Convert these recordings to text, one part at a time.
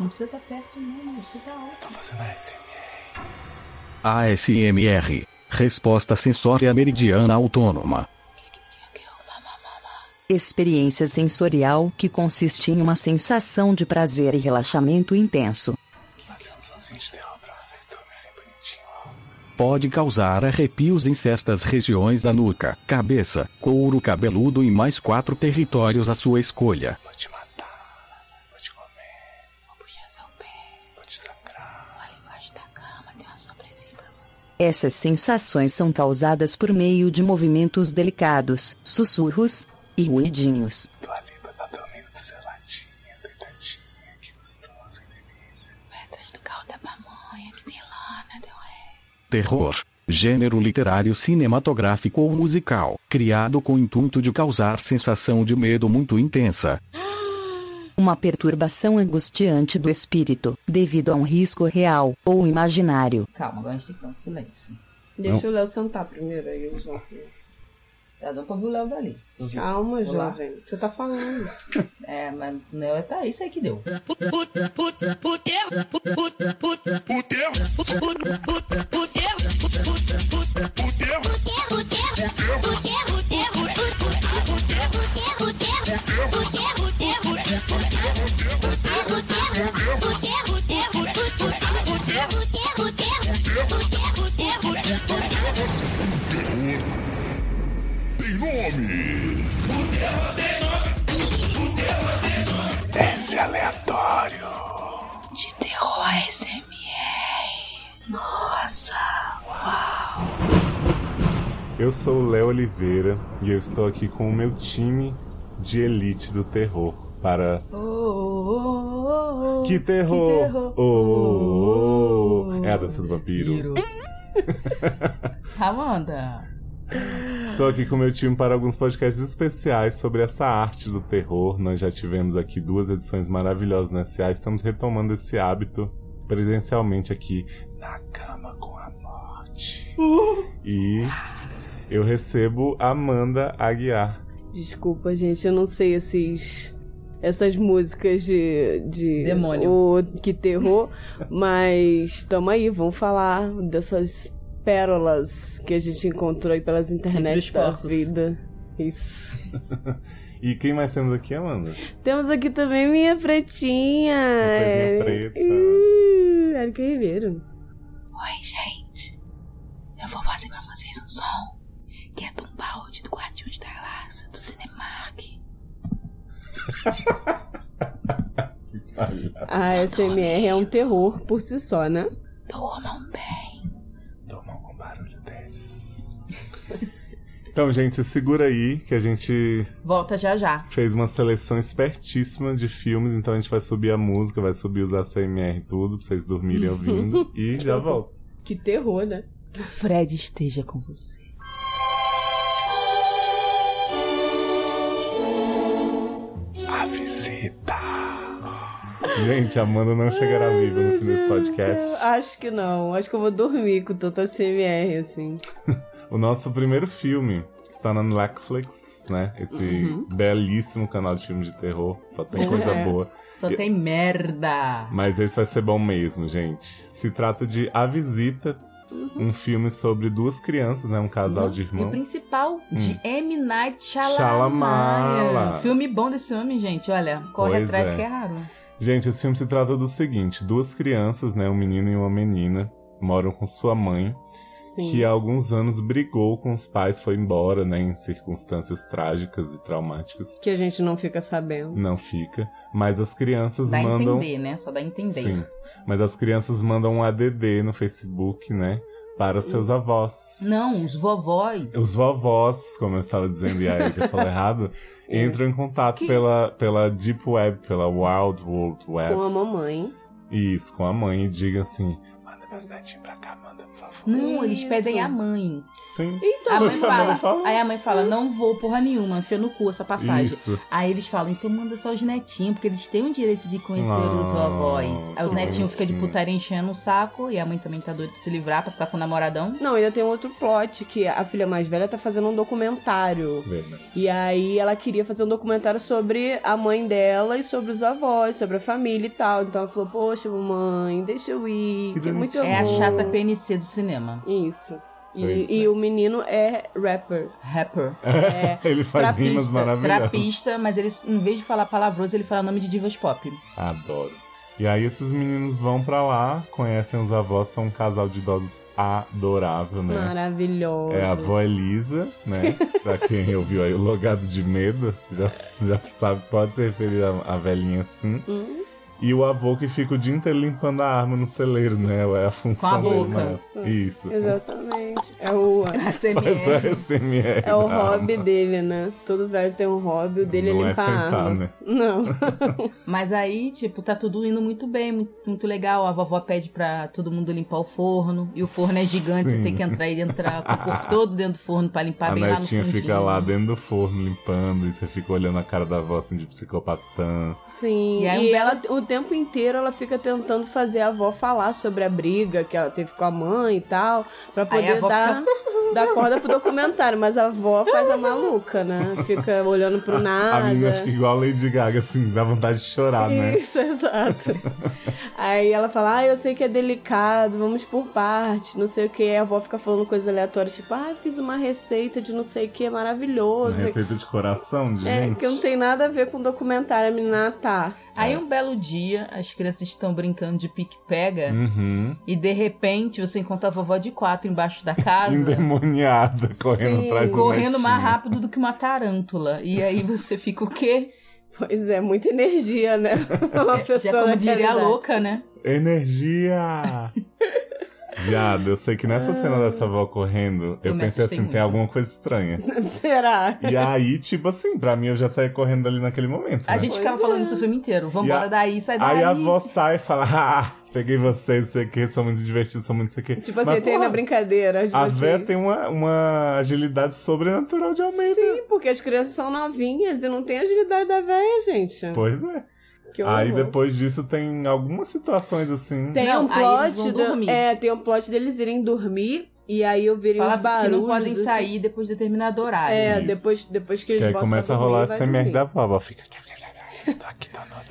Não precisa estar perto, não, não precisa estar alto. Tô fazendo ASMR. ASMR. Resposta sensória meridiana autônoma. Experiência sensorial que consiste em uma sensação de prazer e relaxamento intenso. Pode causar arrepios em certas regiões da nuca, cabeça, couro cabeludo e mais quatro territórios à sua escolha. Vou Essas sensações são causadas por meio de movimentos delicados, sussurros e ruidinhos. Tua língua tá dormindo seladinha, deitadinha, que gostoso, que delícia. Vai atrás do carro da pamonha que tem lá, né? Terror. Gênero literário cinematográfico ou musical, criado com o intuito de causar sensação de medo muito intensa. Uma perturbação angustiante do espírito, devido a um risco real ou imaginário. Calma, agora a gente tem que dar um silêncio. Deixa o Léo sentar primeiro aí, eu já sei. Já deu pra ouvir o Léo dali. Calma, Vou lá. jovem. Você tá falando. É, mas não, tá isso aí que deu. Tem aleatório. De terror SMR. Nossa, uau. Eu sou o Léo Oliveira e eu estou aqui com o meu time de elite do terror para. Oh, oh, oh, oh. Que terror! Que terror! Oh, oh, oh. Oh. É a dança do vampiro. Amanda. Estou aqui com o meu time para alguns podcasts especiais sobre essa arte do terror. Nós já tivemos aqui duas edições maravilhosas no SA. Estamos retomando esse hábito presencialmente aqui Na cama com a morte. e eu recebo Amanda Aguiar. Desculpa, gente, eu não sei esses. Essas músicas de. de Demônio. O, que terror, mas tamo aí, vamos falar dessas pérolas que a gente encontrou aí pelas internet da vida. Isso. E quem mais temos aqui, Amanda? Temos aqui também minha pretinha. É- preta. Erika Ribeiro. Oi, gente. Eu vou fazer pra vocês um som que é de um balde do Guardiões da Galáxia, do Cinemark. A SMR é um terror por si só, né? Dormam bem. Então, gente, segura aí que a gente Volta já já. fez uma seleção espertíssima de filmes, então a gente vai subir a música, vai subir os ACMR e tudo, pra vocês dormirem ouvindo, e já volto. Que terror, né? Que o Fred esteja com você. A visita. Gente, a Amanda não chegará viva no fim desse Eu podcast. acho que não. Acho que eu vou dormir com tanta CMR, assim. O nosso primeiro filme está na Netflix, né? Esse Uhum. belíssimo canal de filmes de terror, só tem coisa É. boa. Só tem merda. Mas esse vai ser bom mesmo, gente. Se trata de A Visita, um filme sobre duas crianças, né? Um casal de E o irmãos. principal, de M. Night. Shyamalan. Filme bom desse homem, gente. Olha, corre Pois atrás é. que é raro. Gente, esse filme se trata do seguinte: duas crianças, né? Um menino e uma menina, moram com sua mãe, Sim. que há alguns anos brigou com os pais, foi embora, né? Em circunstâncias trágicas e traumáticas. Que a gente não fica sabendo. Não fica. Mas as crianças Dá a mandam. entender, né? Só dá a entender. Sim. Mas as crianças mandam um ADD no Facebook, né? Para seus avós. Não, os vovós. Os vovós, como eu estava dizendo, e aí que eu falei errado, entram em contato Que- pela, pela Deep Web, pela Wild World Web. Com a mamãe. Isso, com a mãe e digam assim: meus netinhos pra cá, manda, por favor. Não, eles Isso. pedem a mãe. Sim. Então, A mãe fala, falou. aí a mãe fala, não vou porra nenhuma, enfia no cu essa passagem. Isso. Aí eles falam, então manda só os netinhos, porque eles têm o direito de conhecer Ah, os vovós. Aí os netinhos ficam de putaria enchendo o saco, e a mãe também tá doida pra se livrar, pra ficar com o namoradão. Não, ainda tem um outro plot, que a filha mais velha tá fazendo um documentário. Verdade. E aí ela queria fazer um documentário sobre a mãe dela e sobre os avós, sobre a família e tal. Então ela falou, poxa, mamãe, deixa eu ir, Que que é muito É a chata PNC do cinema. Isso. Pois E, é. e o menino é rapper. Rapper. É, Ele faz Trapista, rimas maravilhosas. Trapista, mas ele, em vez de falar palavroso, ele fala nome de divas pop. Adoro. E aí esses meninos vão pra lá, conhecem os avós, são um casal de idosos adorável, né? maravilhoso. É a avó Elisa, né? pra quem ouviu aí o Logado de Medo, já, já sabe, pode se referir a, a velhinha assim. Hum, E o avô que fica o dia inteiro limpando a arma no celeiro, né? É a função Com a dele, boca. mas- Isso. exatamente. É o, Mas é. SMR. é o da arma. hobby dele, né? Todo velho tem um hobby, o dele Não é é limpar a sentar, arma. né? Não. Mas aí, tipo, tá tudo indo muito bem, muito, muito legal. A vovó pede pra todo mundo limpar o forno. E o forno é gigante, Sim. você tem que entrar e entrar com o corpo todo dentro do forno pra limpar a bem lá no netinha fundinho. fica lá dentro do forno limpando e você fica olhando a cara da avó assim de psicopatã. Sim, E e, aí um ela o tempo inteiro ela fica tentando fazer a avó falar sobre a briga que ela teve com a mãe e tal, pra Aí a poder dar, dar corda pro documentário. Mas a avó faz a maluca, né? Fica olhando pro nada. A menina fica igual a Lady Gaga, assim, dá vontade de chorar, né? Isso, exato. Aí ela fala, ah, eu sei que é delicado, vamos por partes, não sei o que. A avó fica falando coisas aleatórias, tipo, ah, fiz uma receita de não sei o que, Uma maravilhoso. receita de coração de É, gente. que não tem nada a ver com documentário, a menina ah, tá. Aí É. um belo dia, as crianças estão brincando de pique-pega. Uhum. E de repente você encontra a vovó de quatro embaixo da casa. Endemoniada, correndo Sim. atrás do Correndo netinho. mais rápido do que uma tarântula. E aí você fica o quê? Pois é, muita energia, né? Uma pessoa Já como diria a louca, né? Energia! Viado, eu sei que nessa cena dessa avó correndo, eu, Eu pensei assim, muito. tem alguma coisa estranha. Será? E aí, tipo assim, pra mim eu já saí correndo ali naquele momento. A né? gente Pois ficava é. falando isso o filme inteiro. Vambora E a- daí, sai daí. Aí a avó sai e fala, ah, peguei vocês, não sei o que, são muito divertidos, são muito sei que. Tipo assim, Mas, tem na brincadeira. Tipo A assim. véia tem uma, uma agilidade sobrenatural de Almeida. Sim, porque as crianças são novinhas e não tem agilidade da velha, gente. Pois é. Que Aí depois disso tem algumas situações assim. Tem Não, um aí eles plot. vão do- dormir. É, tem um plot deles irem dormir e aí ouvirem Fala os assim barulhos. que não podem assim. sair depois de determinado horário. É, Isso. depois, depois que eles Que aí voltam começa a rolar MR dormir. da a avó fica.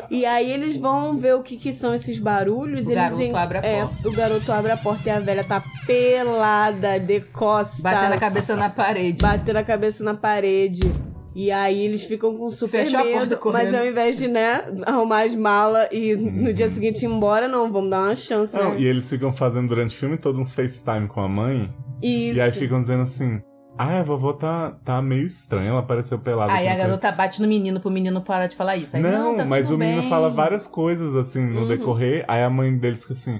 E aí eles vão ver o que, que são esses barulhos. O eles garoto en- abre a é, porta. O garoto abre a porta e a velha tá pelada, de costas. Batendo a cabeça na parede. Batendo a cabeça na parede. E aí eles ficam com super Fecha medo, mas ao invés de, né, arrumar as malas e no dia seguinte ir embora, não, vamos dar uma chance, Não, né? e eles ficam fazendo durante o filme todo uns FaceTime com a mãe. Isso. E aí ficam dizendo assim: Ah, a vovó tá, tá meio estranha, ela apareceu pelada. Aí a garota bate no menino pro menino parar de falar isso. Aí, Não, tá mas o menino bem. fala várias coisas assim no Uhum. decorrer. Aí a mãe deles fica assim: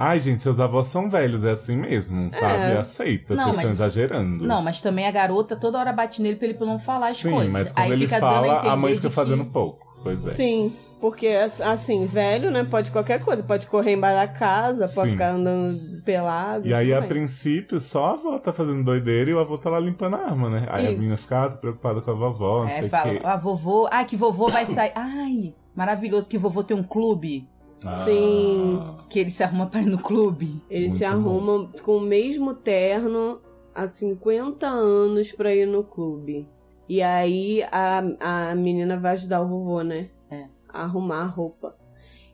Ai, gente, seus avós são velhos, é assim mesmo, sabe? Aceita, Não, vocês mas- estão exagerando. Não, mas também a garota toda hora bate nele pra ele não falar as Sim, coisas. mas quando Aí ele fica dando fala, entender a mãe de fica que- fazendo pouco. Pois é. Sim, porque assim, velho, né? Pode qualquer coisa, pode correr embaixo da casa, pode Sim. ficar andando pelado. E aí, a princípio, só a avó tá fazendo doideira e o avô tá lá limpando a arma, né? Aí a Isso. menina fica ah, preocupada com a vovó, não É, sei o fala, quê. a vovô. Ah, que vovô vai sair. Ai, maravilhoso que vovô tem um clube. Sim. Ah, Que ele se arruma pra ir no clube. Ele se Muito arruma com o mesmo terno há 50 anos pra ir no clube. E aí a, a menina vai ajudar o vovô, né? É. A arrumar a roupa.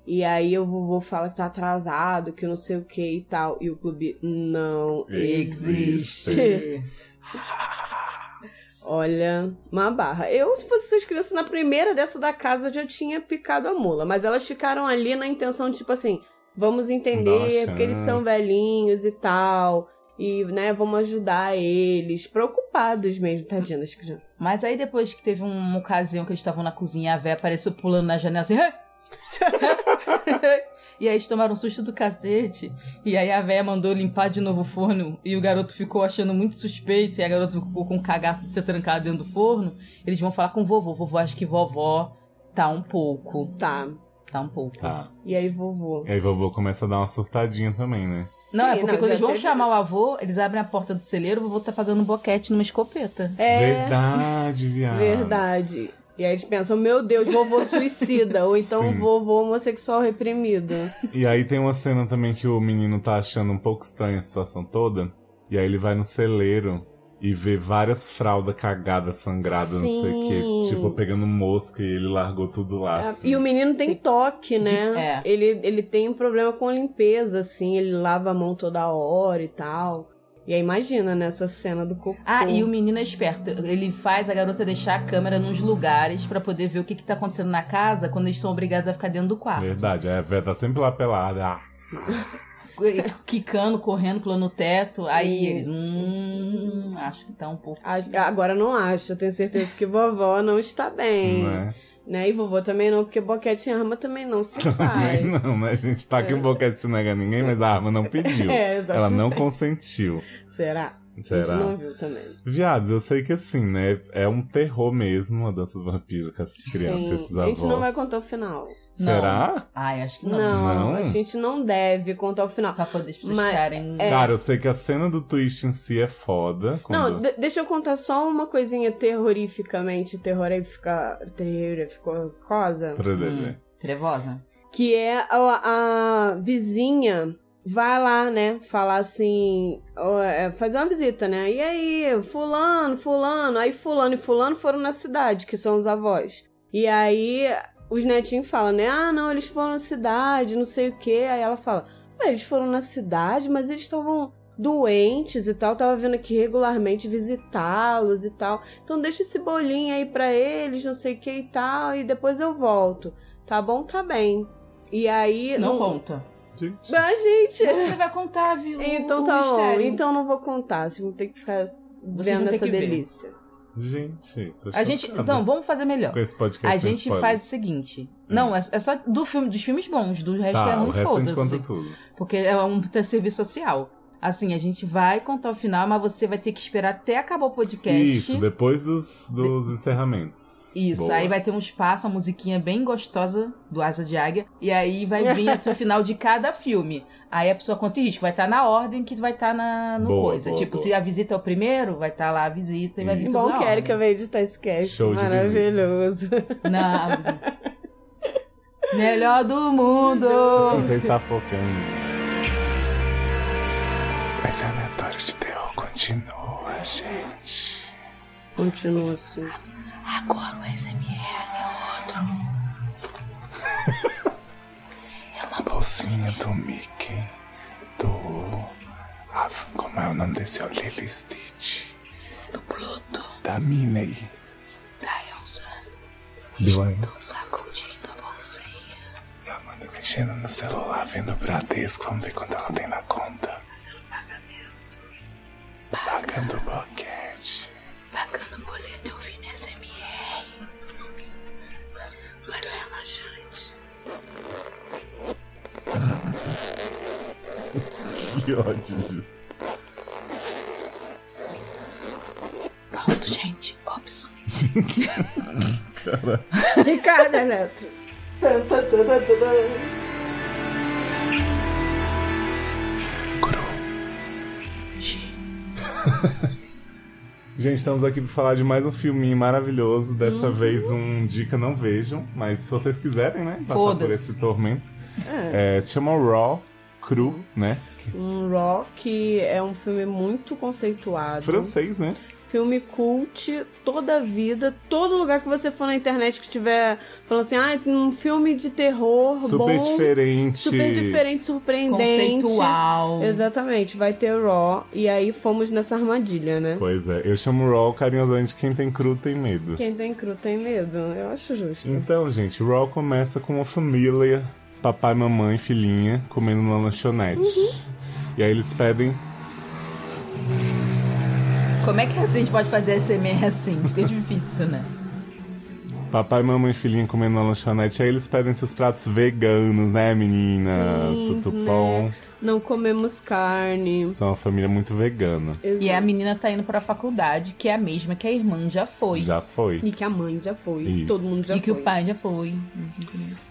E aí o vovô fala que tá atrasado, que não sei o que e tal. E o clube não existe. Existe. Olha, uma barra. Eu, se fosse essas crianças, na primeira dessa da casa, eu já tinha picado a mula. Mas elas ficaram ali na intenção de, tipo assim, vamos entender, porque eles são velhinhos e tal. E, né, vamos ajudar eles. Preocupados mesmo, tadinha das crianças. Mas aí depois que teve uma ocasião que eles estavam na cozinha, a véia apareceu pulando na janela assim. e aí eles tomaram um susto do cacete. E aí a véia mandou limpar de novo o forno. E o garoto ficou achando muito suspeito. E a garota ficou com um cagaço de ser trancada dentro do forno. Eles vão falar com o vovô. Vovô acha que vovó tá um pouco. Tá. Tá um pouco. Tá. E aí, vovô? E aí vovô começa a dar uma surtadinha também, né? Não, é Sim, porque não, quando eles vão teve- chamar o avô, eles abrem a porta do celeiro, o vovô tá fazendo um boquete numa escopeta. É Verdade, viado. verdade. E aí eles pensam, meu Deus, vovô suicida. Ou então Sim. vovô homossexual reprimido. E aí tem uma cena também que o menino tá achando um pouco estranha a situação toda. E aí ele vai no celeiro e vê várias fraldas cagadas, sangradas, não sei o que. Sim. Tipo, pegando mosca e ele largou tudo lá. É, assim. E o menino tem toque, né? é. Ele, ele tem um problema com limpeza, assim. Ele lava a mão toda hora e tal. E aí imagina nessa cena do cocô. Ah, e o menino é esperto. Ele faz a garota deixar a câmera nos lugares pra poder ver o que, que tá acontecendo na casa quando eles são obrigados a ficar dentro do quarto. Verdade, é, vai tá sempre lá pelada. Ah, Quicando, correndo, pulando no teto. Aí eles. Hum, acho que tá um pouco. Agora não acho, eu tenho certeza que vovó não está bem. né? Né? E vovô também não, porque boquete em arma também não se Também faz. não, né? A gente tá aqui É. um boquete se nega ninguém, mas a arma não pediu. É, Ela não exatamente. consentiu. Será? A Será? gente não viu também. Viados, eu sei que assim, né? É um terror mesmo a dança do vampiro com essas crianças, Sim. esses A avós. gente não vai contar o final. Será? Ai, acho que não. Não, Não? a gente não deve contar o final. Pra poder Mas- ficarem. é. Cara, eu sei que a cena do twist em si é foda. Quando... Não, de- deixa eu contar só uma coisinha terrorificamente terrorífica, terrorificosa. Hum, trevosa? Que é a, a vizinha vai lá, né, falar assim, é, fazer uma visita, né? E aí, fulano, fulano, aí fulano e fulano foram na cidade, que são os avós. E aí os netinhos falam, né? Ah, não, eles foram na cidade, não sei o quê. Aí ela fala, "Ué, eles foram na cidade, mas eles estavam doentes e tal, tava vindo aqui regularmente visitá-los e tal. Então deixa esse bolinho aí pra eles, não sei o que e tal, e depois eu volto. Tá bom? Tá bem. E aí. Não conta. Gente, Ah, gente! Você vai contar, viu? Então o tá bom. Então não vou contar. Vocês vão ter que ficar vendo vão ter essa que ver. delícia. gente. tô A gente. Então, vamos fazer melhor. Com esse podcast A gente spoiler. faz o seguinte. Não, é, é só do filme, dos filmes bons, do resto Tá, é o ruim, resto a gente conta foda-se. tudo. Porque é um serviço social. Assim, a gente vai contar o final, mas você vai ter que esperar até acabar o podcast. Isso, depois dos, dos encerramentos. Isso, Boa. aí vai ter um espaço, uma musiquinha bem gostosa do Asa de Águia. E aí vai vir assim, o final de cada filme. Aí a pessoa conta em risco, vai estar na ordem que vai estar na no Boa, coisa. boa, tipo, boa. se a visita é o primeiro, vai estar lá a visita e vai vir Isso. tudo Bom na que a ordem. Erika veio editar esse cast. Show de Maravilhoso. Na... Melhor do mundo! Quem tá focando. Mas a aleatório de terror continua, gente. Continua assim. Agora o SMR A bolsinha do Mickey. Do. Ah, como é o nome desse? O Lily Stitch. do Pluto, Da Minnie. da Elsa, Deu aí. sacudindo a bolsinha. E a Amanda mexendo no celular, vendo o Bradesco. Vamos ver quanto ela tem na conta. Pagando o Que ódio. Pronto, gente. Ops. Cara. Ricardo Eletro. Gente, estamos aqui para falar de mais um filminho maravilhoso. Dessa vez um Dica Não Vejam. Mas se vocês quiserem, né? Passar por Foda-se. esse tormento. É. É, se chama Raw, Cru, né? Um Rock é um filme muito conceituado. Francês, né? Filme cult, toda a vida, todo lugar que você for na internet que tiver falando assim, ah, um filme de terror Super bom, diferente. super diferente, surpreendente. Conceitual. Exatamente, vai ter Raw e aí fomos nessa armadilha, né? Pois é, eu chamo Raw carinhosamente quem tem cru tem medo. Quem tem cru tem medo, eu acho justo. Então, gente, Raw começa com uma família, papai, mamãe, filhinha, comendo numa lanchonete. Uhum. E aí eles pedem. Como é que a gente pode fazer SMR assim? Fica difícil, né? Papai, mamãe e filhinha comendo na lanchonete. Aí eles pedem seus pratos veganos, né, meninas? Sim, Tudo né? bom. Não comemos carne. São uma família muito vegana. E a menina tá indo pra faculdade, que é a mesma que a irmã já foi. Já foi. E que a mãe já foi. Isso. Todo mundo já e que foi. o pai já foi.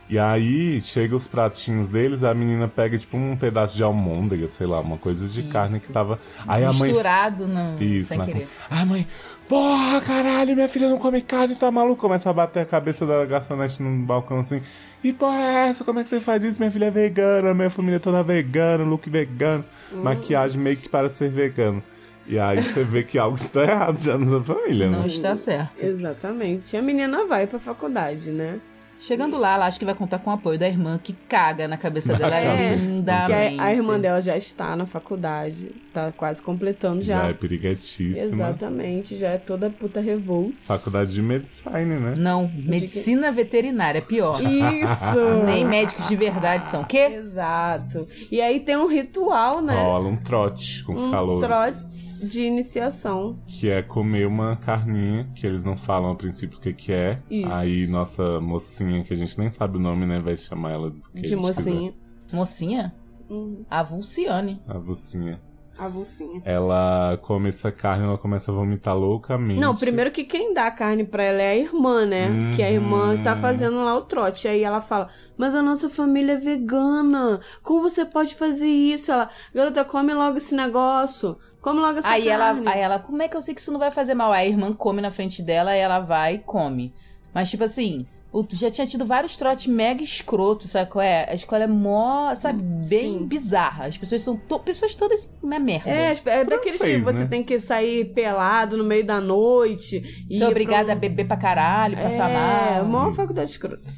E aí, chega os pratinhos deles, a menina pega, tipo, um pedaço de almôndega, sei lá, uma coisa de Isso. carne que tava. Aí a mãe. Misturado no... Isso, sem na- querer. A mãe, porra, caralho, minha filha não come carne, tá maluco? Começa a bater a cabeça da garçonete no balcão assim. E porra é essa? Como é que você faz isso? Minha filha é vegana, minha família é toda vegana, look vegano, maquiagem meio que para ser vegano. E aí você vê que algo está errado já na sua família, Não né? está certo. Exatamente. E a menina vai pra faculdade, né? Chegando lá, ela acha que vai contar com o apoio da irmã, que caga na cabeça dela É, lindamente. Que a, a irmã dela já está na faculdade, tá quase completando Já já. é periguetíssima. Exatamente, já é toda puta revolta. Faculdade de medicina, né? Não, medicina veterinária, pior. Isso! Nem médicos de verdade são. O quê? Exato. E aí tem um ritual, né? Rola um trote com os um calouros. trote de iniciação. Que é comer uma carninha, que eles não falam a princípio o que, que é. Isso. Aí nossa mocinha, que a gente nem sabe o nome, né? Vai chamar ela do que a De mocinha. Mocinha? Uhum. A Vulciane. quiser. A mocinha. Avulsinha. Ela come essa carne, ela começa a vomitar loucamente. Não, primeiro que quem dá a carne pra ela é a irmã, né? Uhum. Que a irmã tá fazendo lá o trote. Aí ela fala: Mas a nossa família é vegana. Como você pode fazer isso? Ela, garota, come logo esse negócio. Come logo essa Aí ela, aí ela, como é que eu sei que isso não vai fazer mal? Aí a irmã come na frente dela, e ela vai e come. Mas, tipo assim, o- já tinha tido vários trotes mega escrotos, sabe qual é? A escola é mó, sabe, bem Sim. bizarra. As pessoas são to- pessoas todas uma merda. É, é daquele Francês, tipo, você né? tem que sair pelado no meio da noite. e Ser obrigada pra a beber pra caralho, passar É, mal. mó faculdade escrota.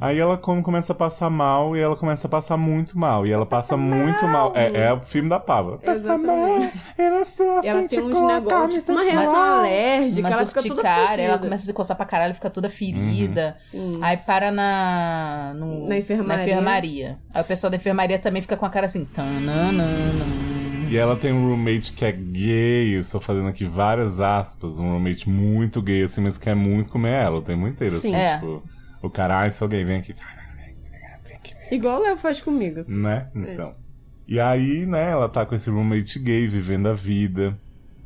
Aí ela come, começa a passar mal e ela começa a passar muito mal. E ela passa muito mal. É, é o filme da pava. Passa mal, Exatamente. na sua E ela tem uns negócios, tipo uma reação alérgica, Mas ela fica toda ela começa a se coçar pra caralho, fica toda ferida. Sim. Aí para na, no- Na enfermaria. enfermaria. Aí o pessoal da enfermaria também fica com a cara assim. tananana. E ela tem um roommate que é gay, eu estou fazendo aqui várias aspas, um roommate muito gay, assim, mas quer muito comer ela o tempo inteiro, assim, Sim. É. tipo, o cara, ai, sou gay, vem aqui. Igual o Léo faz comigo. assim. né? Então. E aí, né, ela tá com esse roommate gay, vivendo a vida.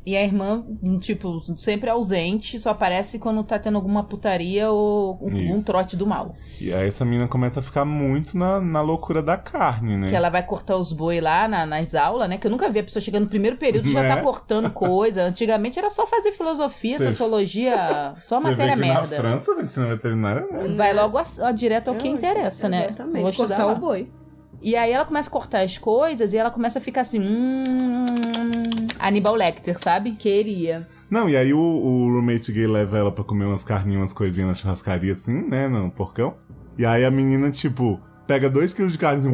E a irmã, tipo, sempre ausente, só aparece quando tá tendo alguma putaria ou um, Isso. um trote do mal. E aí essa menina começa a ficar muito na, na loucura da carne, né? Que ela vai cortar os boi lá na- nas aulas, né? Que eu nunca vi a pessoa chegando no primeiro período e já Né? tá cortando coisa. Antigamente era só fazer filosofia, Cê- sociologia, só Você matéria vê que merda. na França, a medicina veterinária, né? Vai logo a, a direto ao que É, interessa, né? Exatamente. Vou Cortar lá. o boi. E aí ela começa a cortar as coisas e ela começa a ficar assim. Hum, Aníbal Lecter, sabe? Queria. Não, e aí o, o roommate gay leva ela pra comer umas carninhas, umas coisinhas na churrascaria, assim, né, no porcão. E aí a menina, tipo, pega dois quilos de carne...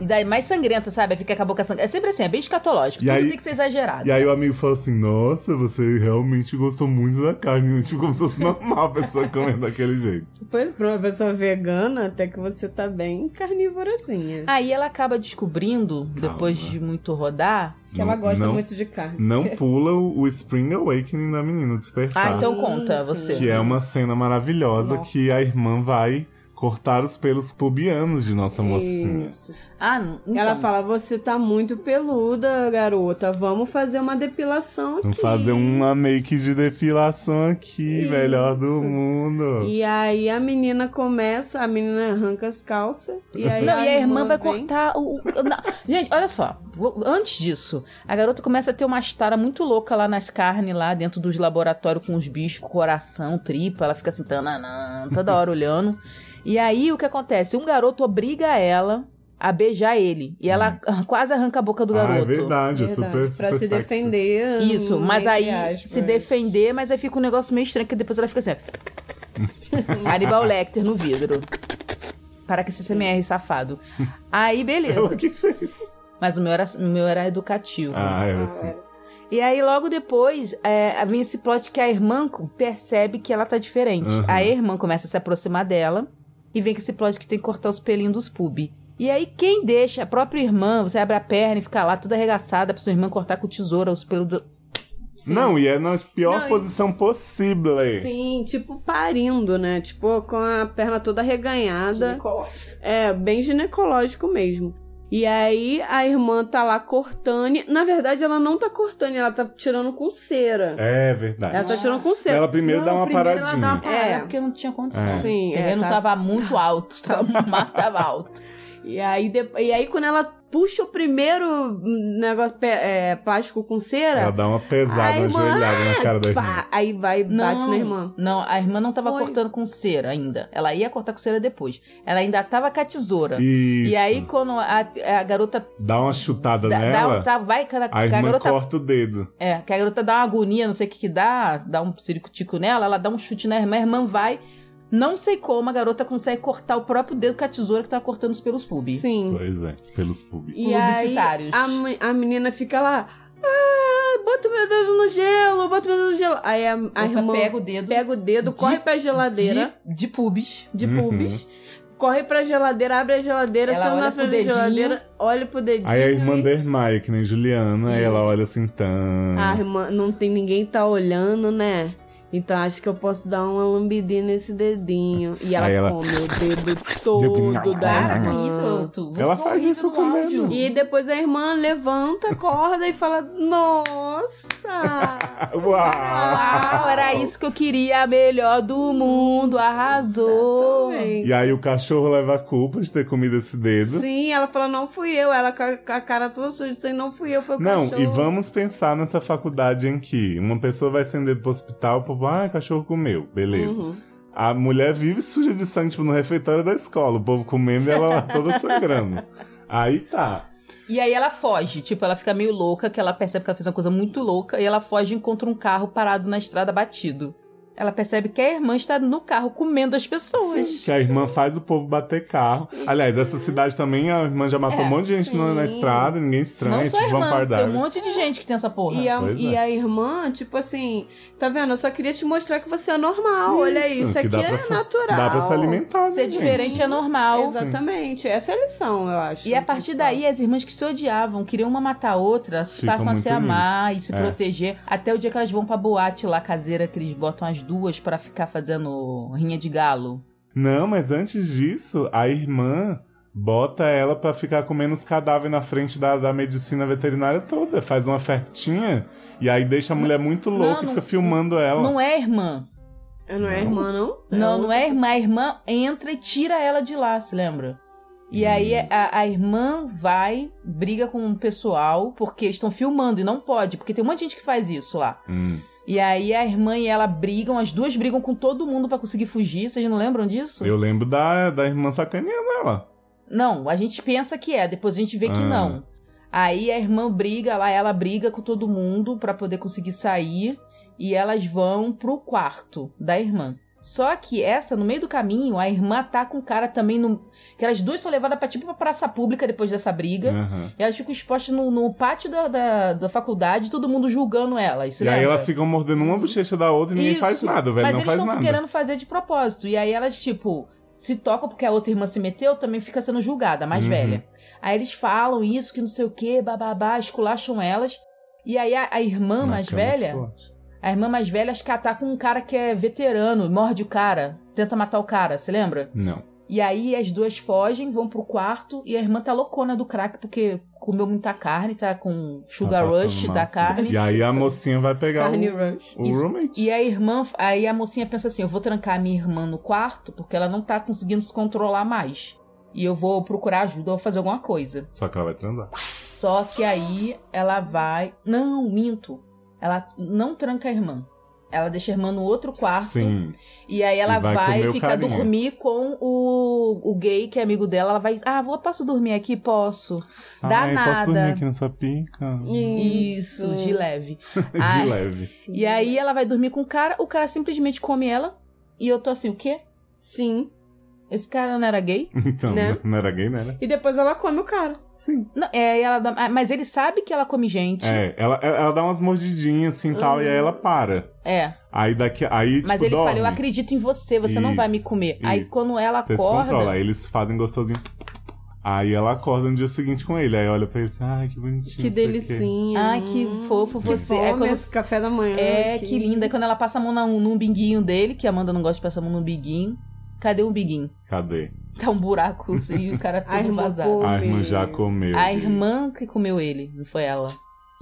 E daí mais sangrenta, sabe? Fica com a boca sangrenta. É sempre assim, é bem escatológico. E Tudo aí- tem que ser exagerado. E aí o amigo fala assim, nossa, você realmente gostou muito da carne. Tipo, como se fosse normal a pessoa comer daquele jeito. Pois, pra uma pessoa vegana, até que você tá bem carnívorazinha. Aí ela acaba descobrindo, depois Calma. de muito rodar. que ela gosta não- muito de carne. Não pula o, o Spring Awakening da menina, o despertar. Ah, então conta você. Que é uma cena maravilhosa Nossa. que a irmã vai cortar os pelos pubianos de nossa mocinha. Isso. Ah, não. Então, Ela fala, você tá muito peluda, garota. Vamos fazer uma depilação aqui. Vamos fazer uma make de depilação aqui, Isso. melhor do mundo. E aí a menina começa, a menina arranca as calças. E aí Não, e a irmã vai vem- cortar o. Gente, olha só. Antes disso, a garota começa a ter uma estara muito louca lá nas carnes, lá dentro dos laboratórios com os bichos, coração, tripa. Ela fica assim, tananã, toda hora olhando. E aí o que acontece? Um garoto obriga ela a beijar ele. E ela quase arranca a boca do ah, garoto. é verdade, é Verdade, super, super pra se sexy. defender. Isso, hum, mas entre aí aspas. se defender, mas aí fica um negócio meio estranho, que depois ela fica assim. ó. Aníbal Lecter no vidro. Para que esse CMR safado. Aí, beleza. Ela que fez. Mas o meu era, o meu era educativo. Ah, é Ah, assim. era. E aí, logo depois, é, vem esse plot que a irmã percebe que ela tá diferente. Uhum. Aí a irmã começa a se aproximar dela e vem com esse plot que tem que cortar os pelinhos dos pub. E aí, quem deixa? A própria irmã, você abre a perna e fica lá toda arregaçada pra sua irmã cortar com tesoura os pelos do. Sim. Não, e é na pior Não, e- posição possível. Sim, tipo parindo, né? Tipo, com a perna toda reganhada. É, bem ginecológico mesmo. E aí a irmã tá lá cortando. Na verdade, ela não tá cortando, ela tá tirando com cera. É verdade. Ela tá tirando com cera. Ela primeiro Não, dá uma primeiro paradinha. Ela dá uma parada É. porque não tinha condição. É. Sim, O terreno é, tá- tava muito alto, tava, o mar tava alto. E aí, de- e aí quando ela puxa o primeiro negócio é, plástico com cera, Ela dá uma pesada, uma irmã, joelhada na cara da irmã. pá, aí vai e bate na irmã. Não, a irmã não tava Foi. cortando com cera ainda. Ela ia cortar com cera depois. Ela ainda tava com a tesoura. Isso. E aí, quando a, a garota Dá uma chutada dá, dá, nela, tá, vai, a, que a irmã garota. corta o dedo. É, que a garota dá uma agonia, não sei o que que dá, dá um ciricutico nela, ela dá um chute na irmã, a irmã vai. Não sei como a garota consegue cortar o próprio dedo com a tesoura que tá cortando os pelos pubis. Sim. Pois é, os pelos públicos. E aí Publicitários. a, me- a menina fica lá, ah, bota meu dedo no gelo, bota meu dedo no gelo. Aí a, a irmã pega o dedo pega o dedo, de- corre pra geladeira de, de pubis. de, Uhum. pubis, corre pra geladeira, abre a geladeira, Ela olha na frente da geladeira, olha pro dedinho. Aí a irmã e- desmaia, que nem Juliana, aí ela olha assim, tan. A irmã, não tem ninguém tá olhando, né? Então acho que eu posso dar uma lambidinha nesse dedinho. E ela, ela- come o dedo todo da irmã. isso, tu. Ela faz isso com. E depois a irmã levanta, acorda e fala: Nossa! Uau! Uau, era isso que eu queria, a melhor do mundo, arrasou. Exatamente. E aí o cachorro leva a culpa de ter comido esse dedo. Sim, ela fala: Não fui eu. Ela com a, cara toda suja, aí não fui eu, foi o Não, cachorro. e vamos pensar nessa faculdade em que uma pessoa vai sem dedo pro hospital, o povo, ah, cachorro comeu, beleza. Uhum. A mulher vive suja de sangue, tipo, no refeitório da escola, o povo comendo e ela lá toda sangrando. Aí tá. E aí ela foge, tipo, ela fica meio louca, que ela percebe que ela fez uma coisa muito louca, e ela foge e encontra um carro parado na estrada batido. Ela percebe que a irmã está no carro comendo as pessoas. Que a irmã faz o povo bater carro. Aliás, essa cidade também a irmã já matou É, um monte de gente na, na sim. estrada, ninguém estranha, Não só a tipo irmã, tem um monte de gente que tem essa porra. E, a, e é. a irmã, tipo assim, tá vendo? Eu só queria te mostrar que você é normal. Olha Isso, isso, que aqui dá é pra natural. Dá pra se alimentar, Ser né, gente? diferente é normal. Exatamente. Essa é a lição, eu acho. E a partir daí, as irmãs que se odiavam, queriam uma matar a outra, Ficam passam a se amar e se É. proteger. Até o dia que elas vão pra boate lá caseira, que eles botam as duas pra ficar fazendo rinha de galo. Não, mas antes disso, a irmã bota ela pra ficar comendo os cadáveres na frente da, da medicina veterinária toda. Faz uma festinha e aí deixa a mulher muito Não, louca e não- fica filmando ela. Não é irmã. Não é Não. irmã, não? Não, não é irmã. A irmã entra e tira ela de lá, se lembra? E Hum. aí a, a irmã vai, briga com o pessoal, porque estão filmando e não pode, porque tem um monte de gente que faz isso lá. Hum. E aí a irmã e ela brigam, as duas brigam com todo mundo pra conseguir fugir. Vocês não lembram disso? Eu lembro da, da irmã sacaneando ela. Não, a gente pensa que é, depois a gente vê que Ah. não. Aí a irmã briga lá, ela briga com todo mundo pra poder conseguir sair e elas vão pro quarto da irmã. Só que essa, no meio do caminho, a irmã tá com o cara também no. Que elas duas são levadas pra tipo pra praça pública depois dessa briga. Aham. E elas ficam expostas no, no pátio da, da, da faculdade, todo mundo julgando elas. E aí lembra? elas ficam mordendo uma bochecha da outra e ninguém Isso. faz nada, velho Mas não eles estão querendo fazer de propósito. E aí elas, tipo, se tocam porque a outra irmã se meteu, também fica sendo julgada, a mais Uhum. velha. Aí eles falam isso, que não sei o que, bababá, esculacham elas. E aí a, a irmã mais cama velha. A irmã mais velha, acho que ela tá com um cara que é veterano, morde o cara, tenta matar o cara, você lembra? Não. E aí as duas fogem, vão pro quarto e a irmã tá loucona do crack porque comeu muita carne, tá com sugar Tá rush mal, da carne. E aí a mocinha vai pegar Carne o, Rush. o roommate. E a irmã, aí a mocinha pensa assim: eu vou trancar a minha irmã no quarto porque ela não tá conseguindo se controlar mais. E eu vou procurar ajuda ou fazer alguma coisa. Só que ela vai transar. Só que aí ela vai. Não, minto. Ela não tranca a irmã. Ela deixa a irmã no outro quarto. Sim. E aí ela E vai vai, ficar carinha. dormir com o, o gay, que é amigo dela. Ela vai. Ah, vou, posso dormir aqui? Posso. Dá Ai, nada. posso dormir aqui nessa pica? Isso, de leve. De Ai. leve. E aí ela vai dormir com o cara, o cara simplesmente come ela. E eu tô assim, o quê? Sim. Esse cara não era gay? Então, Né? não era gay, né? E depois ela come o cara. Sim. Não, é, ela dá- ah, mas ele sabe que ela come gente. É, ela, ela dá umas mordidinhas assim tal, Uhum. e aí ela para. É, Aí daqui. Aí, mas tipo, ele dorme. fala, eu acredito em você, você não Isso, vai me comer. Aí isso. quando ela Você se acorda. controla, aí eles fazem gostosinho. Aí ela acorda no dia seguinte com ele. Aí olha pra ele e diz, ai, que bonitinho. Que não sei o quê." delicinha. Ai, que Hum, fofo que você. bom É quando- esse café da manhã. É, que linda. Aí Quando ela passa a mão na, no umbiguinho dele, que a Amanda não gosta de passar a mão no umbiguinho. Cadê o umbiguinho? Cadê? Tá um buraco assim, e o cara A todo irmã vazado. A irmã já comeu. A irmã que comeu ele, não foi ela.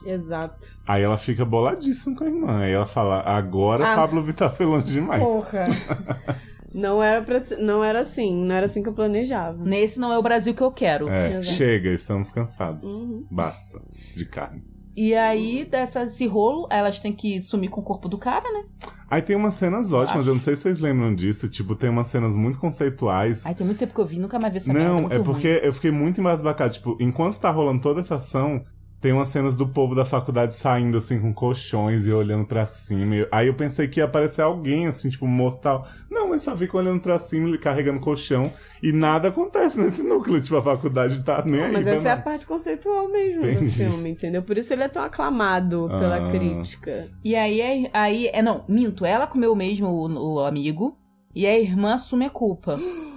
Exato. Aí ela fica boladíssima com a irmã. Aí ela fala, agora Ah. Pablo Vittar foi longe demais. Porra. não era pra, ser- não era assim, não era assim que eu planejava. Nesse não é o Brasil que eu quero. É, Exato. chega, estamos cansados. Uhum. Basta de carne. E aí, dessa, esse rolo, elas têm que sumir com o corpo do cara, né? Aí tem umas cenas ótimas, eu não sei se vocês lembram disso, tipo, tem umas cenas muito conceituais. Ai, tem muito tempo que eu vi, nunca mais vi essa merda, Não, muito é porque ruim. eu fiquei muito embasbacado. Tipo, enquanto tá rolando toda essa ação, tem umas cenas do povo da faculdade saindo, assim, com colchões e olhando pra cima. E- Aí eu pensei que ia aparecer alguém, assim, tipo, mortal. Não, mas só fica olhando pra cima e carregando colchão. E nada acontece nesse núcleo. Tipo, a faculdade tá nem aí. Mas pra essa é a parte conceitual mesmo do Entendi. filme, entendeu? Por isso ele é tão aclamado pela Ah. crítica. E aí, aí, aí- é não, minto, ela comeu mesmo o, o amigo e a irmã assume a culpa.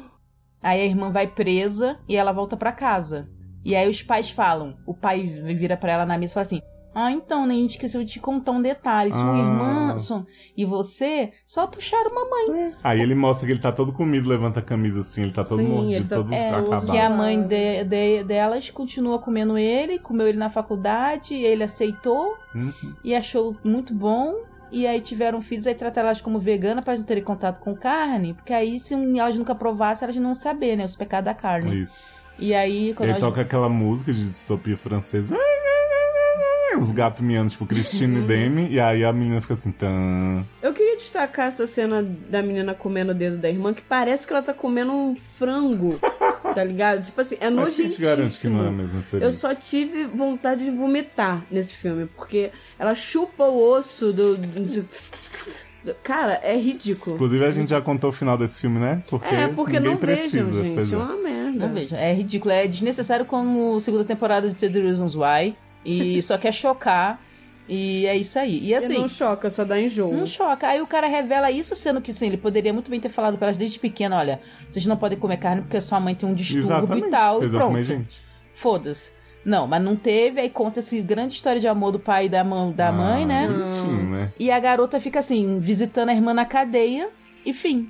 Aí a irmã vai presa e ela volta pra casa. E aí os pais falam, o pai vira pra ela na mesa e fala assim: "Ah, então, né, a gente esqueceu de te contar um detalhe. Sua Ah. irmã Son, e você só puxaram mamãe, Aí ele mostra que ele tá todo comido, levanta a camisa assim, ele tá todo Sim, mordido, ele tá- todo é, acabado. que a mãe de- de- delas continua comendo ele, comeu ele na faculdade, e ele aceitou Uhum. e achou muito bom. E aí tiveram filhos, aí trataram elas como vegana para não terem contato com carne, porque aí se elas nunca provassem, elas não iam saber, né? Os pecados da carne. Isso. E aí, quando Ele toca aquela música de distopia francesa. Os gatos miando, tipo Christine Uhum. e Demi, e aí a menina fica assim, tan. Eu queria destacar essa cena da menina comendo o dedo da irmã, que parece que ela tá comendo um frango, tá ligado? Tipo assim, é garante que não é mesmo Eu só tive vontade de vomitar nesse filme, porque ela chupa o osso do. do- Cara, é ridículo. Inclusive a gente já contou o final desse filme, né? Porque, é, porque não precisa. vejam, gente. É é. uma merda. Não vejo, é ridículo, é desnecessário como segunda temporada de The Reasons Why, e só quer chocar, e é isso aí. E E assim, não choca, só dá enjoo. Não choca. Aí o cara revela isso, sendo que sim, ele poderia muito bem ter falado pra elas desde pequena, olha, vocês não podem comer carne porque sua mãe tem um distúrbio Exatamente. e tal, e pronto. gente. Foda-se. Não, mas não teve, aí conta essa grande história de amor do pai e da, mãe, da Ah, mãe, né? Bonitinho, né? E a garota fica assim, visitando a irmã na cadeia, e fim.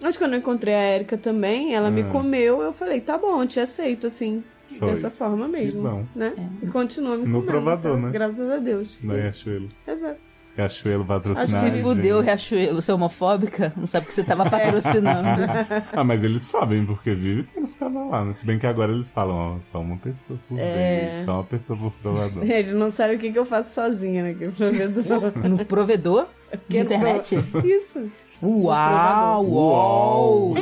Mas quando eu encontrei a Erika também, ela me Ah. comeu, eu falei, tá bom, eu te aceito, assim. Foi. Dessa forma mesmo. bom. Né? E continua me No comendo. provador, então, né? Graças a Deus. Da Isso. Riachuelo. Exato. Riachuelo patrocinar. Acho a Se que fudeu, Riachuelo, você é homofóbica? Não sabe que você tava patrocinando. Ah, mas eles sabem porque vive tem os caras lá, né? Se bem que agora eles falam, ó, só uma pessoa por É. vez, só uma pessoa por provador. Ele não sabe o que, que eu faço sozinha, né? Que é provedor. no provedor de Que internet? Isso. Uau, uau!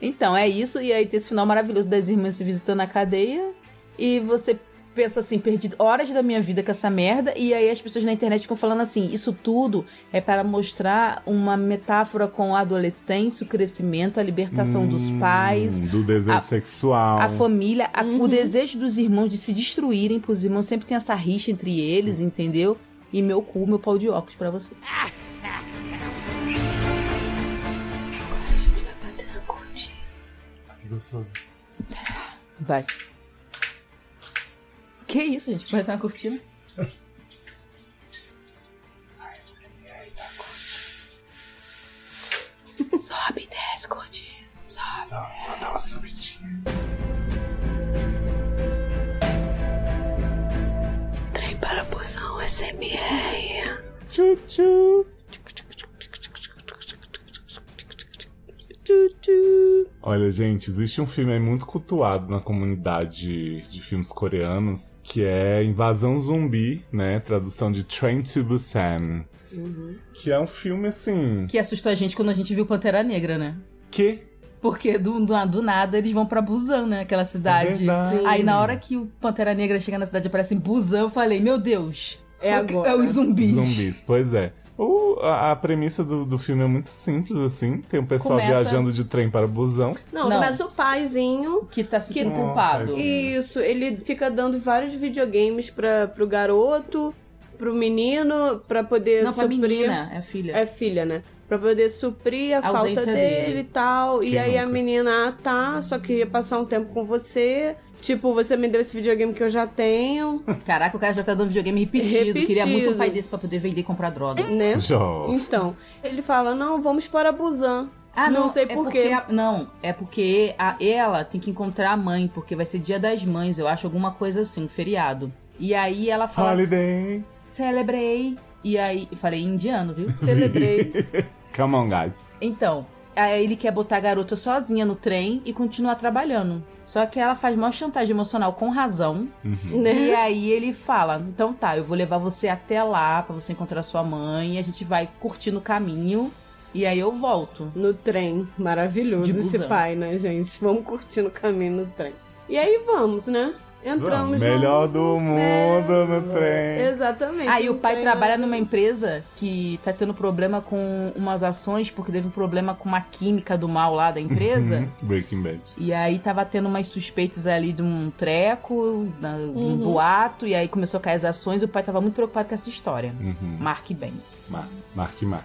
Então, é isso. E aí tem esse final maravilhoso das irmãs se visitando a cadeia. E você pensa assim, perdi horas da minha vida com essa merda. E aí as pessoas na internet ficam falando assim, isso tudo é para mostrar uma metáfora com a adolescência, o crescimento, a libertação dos Hum, pais. Do desejo a- sexual. A família, a- o Uhum. desejo dos irmãos de se destruírem, pros irmãos sempre tem essa rixa entre eles, entendeu? E meu cu, meu pau de óculos pra você. Agora a gente vai. Vai. Que isso, gente? Vai estar na cortina? Sobe e desce, cortina. Sobe. Só, só dá uma subidinha. Trem para a poção SMR. Tchu-tchu. Olha, gente, existe um filme aí muito cultuado na comunidade de filmes coreanos que é Invasão Zumbi, né? Tradução de Train to Busan. Que é um filme assim. Que assustou a gente quando a gente viu Pantera Negra, né? Que? Porque do, do, do nada eles vão pra Busan, né? Aquela cidade. É. Aí na hora que o Pantera Negra chega na cidade e aparece em Busan, eu falei, meu Deus. É agora. É os zumbis. Zumbis, pois é. O, a, a premissa do, do filme é muito simples, assim. Tem um pessoal Começa- viajando de trem para busão. Não, Não. mas o paizinho. Que tá se sentindo Que- culpado. Nossa, Isso, ele fica dando vários videogames pra, pro garoto, pro menino, pra poder Não, pra suprir. menina, é a filha. É filha, né? Pra poder suprir a, A falta ausência dele, dele. e tal. Quem e aí a nunca? menina, ah, tá, só queria passar um tempo com você. Tipo, você me deu esse videogame que eu já tenho, Caraca, o cara já tá dando videogame repetido. Repetido. Queria muito um pai desse pra poder vender e comprar droga. né? Então, ele fala, não, vamos para Busan. Ah, Não não, sei é por quê. a- não, é porque a, ela tem que encontrar a mãe, porque vai ser dia das mães, eu acho, alguma coisa assim, um feriado. E aí ela fala. Holiday. Celebrei. E aí, falei em indiano, viu? Celebrei. Come on, guys. Então, aí ele quer botar a garota sozinha no trem e continuar trabalhando. Só que ela faz maior chantagem emocional com razão. Uhum. né? E aí ele fala: Então tá, eu vou levar você até lá pra você encontrar sua mãe. E a gente vai curtir no caminho. E aí eu volto. No trem. Maravilhoso De esse pai, né, gente? Vamos curtir no caminho no trem. E aí vamos, né? Entramos Melhor no... do mundo no trem. Exatamente. Aí no o pai trem, trabalha né? numa empresa que tá tendo problema com umas ações, porque teve um problema com uma química do mal lá da empresa. Uhum. Breaking Bad. E aí tava tendo umas suspeitas ali de um treco, de um Uhum. boato, e aí começou a cair as ações e o pai tava muito preocupado com essa história. Uhum. Marque bem. Mar Mark Mark.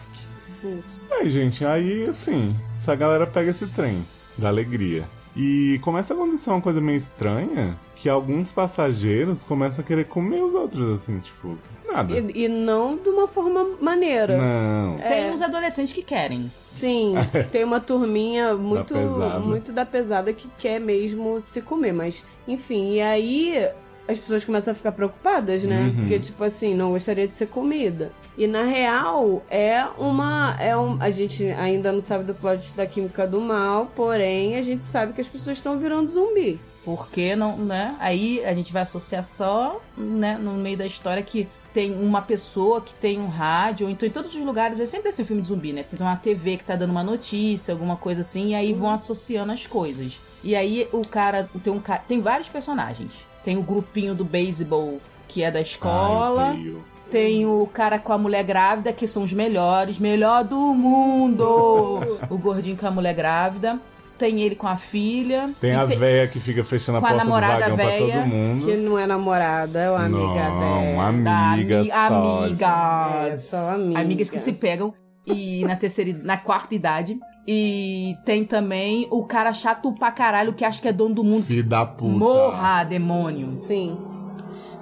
Isso. Aí, gente, aí assim, essa galera pega esse trem da alegria. E começa a acontecer uma coisa meio estranha, que alguns passageiros começam a querer comer os outros, assim, tipo, nada. E, e não de uma forma maneira. Não. É. Tem uns adolescentes que querem. Sim, tem uma turminha muito, pesada. muito da pesada que quer mesmo se comer, mas enfim, e aí as pessoas começam a ficar preocupadas, né? Uhum. Porque, tipo assim, não gostaria de ser comida. E na real, é uma. É um, a gente ainda não sabe do plot da química do mal, porém a gente sabe que as pessoas estão virando zumbi. Porque não, né? Aí a gente vai associar só, né, no meio da história que tem uma pessoa que tem um rádio, então em todos os lugares, é sempre esse filme de zumbi, né? Tem uma TV que tá dando uma notícia, alguma coisa assim, e aí vão associando as coisas. E aí o cara tem um ca- tem vários personagens. Tem o grupinho do beisebol que é da escola. Ai. Tem o cara com a mulher grávida, que são os melhores, melhor do mundo! o gordinho com a mulher grávida. Tem ele com a filha. Tem a véia que fica fechando a com a porta do namorada vagão pra véia, todo mundo. Que não é namorada, é uma amiga não, dela. amiga ami- só. amigas. É, só amiga. Amigas que se pegam e na terceira, na quarta idade. E tem também o cara chato pra caralho que acha que é dono do mundo. Filho da puta. Morra, demônio. Sim.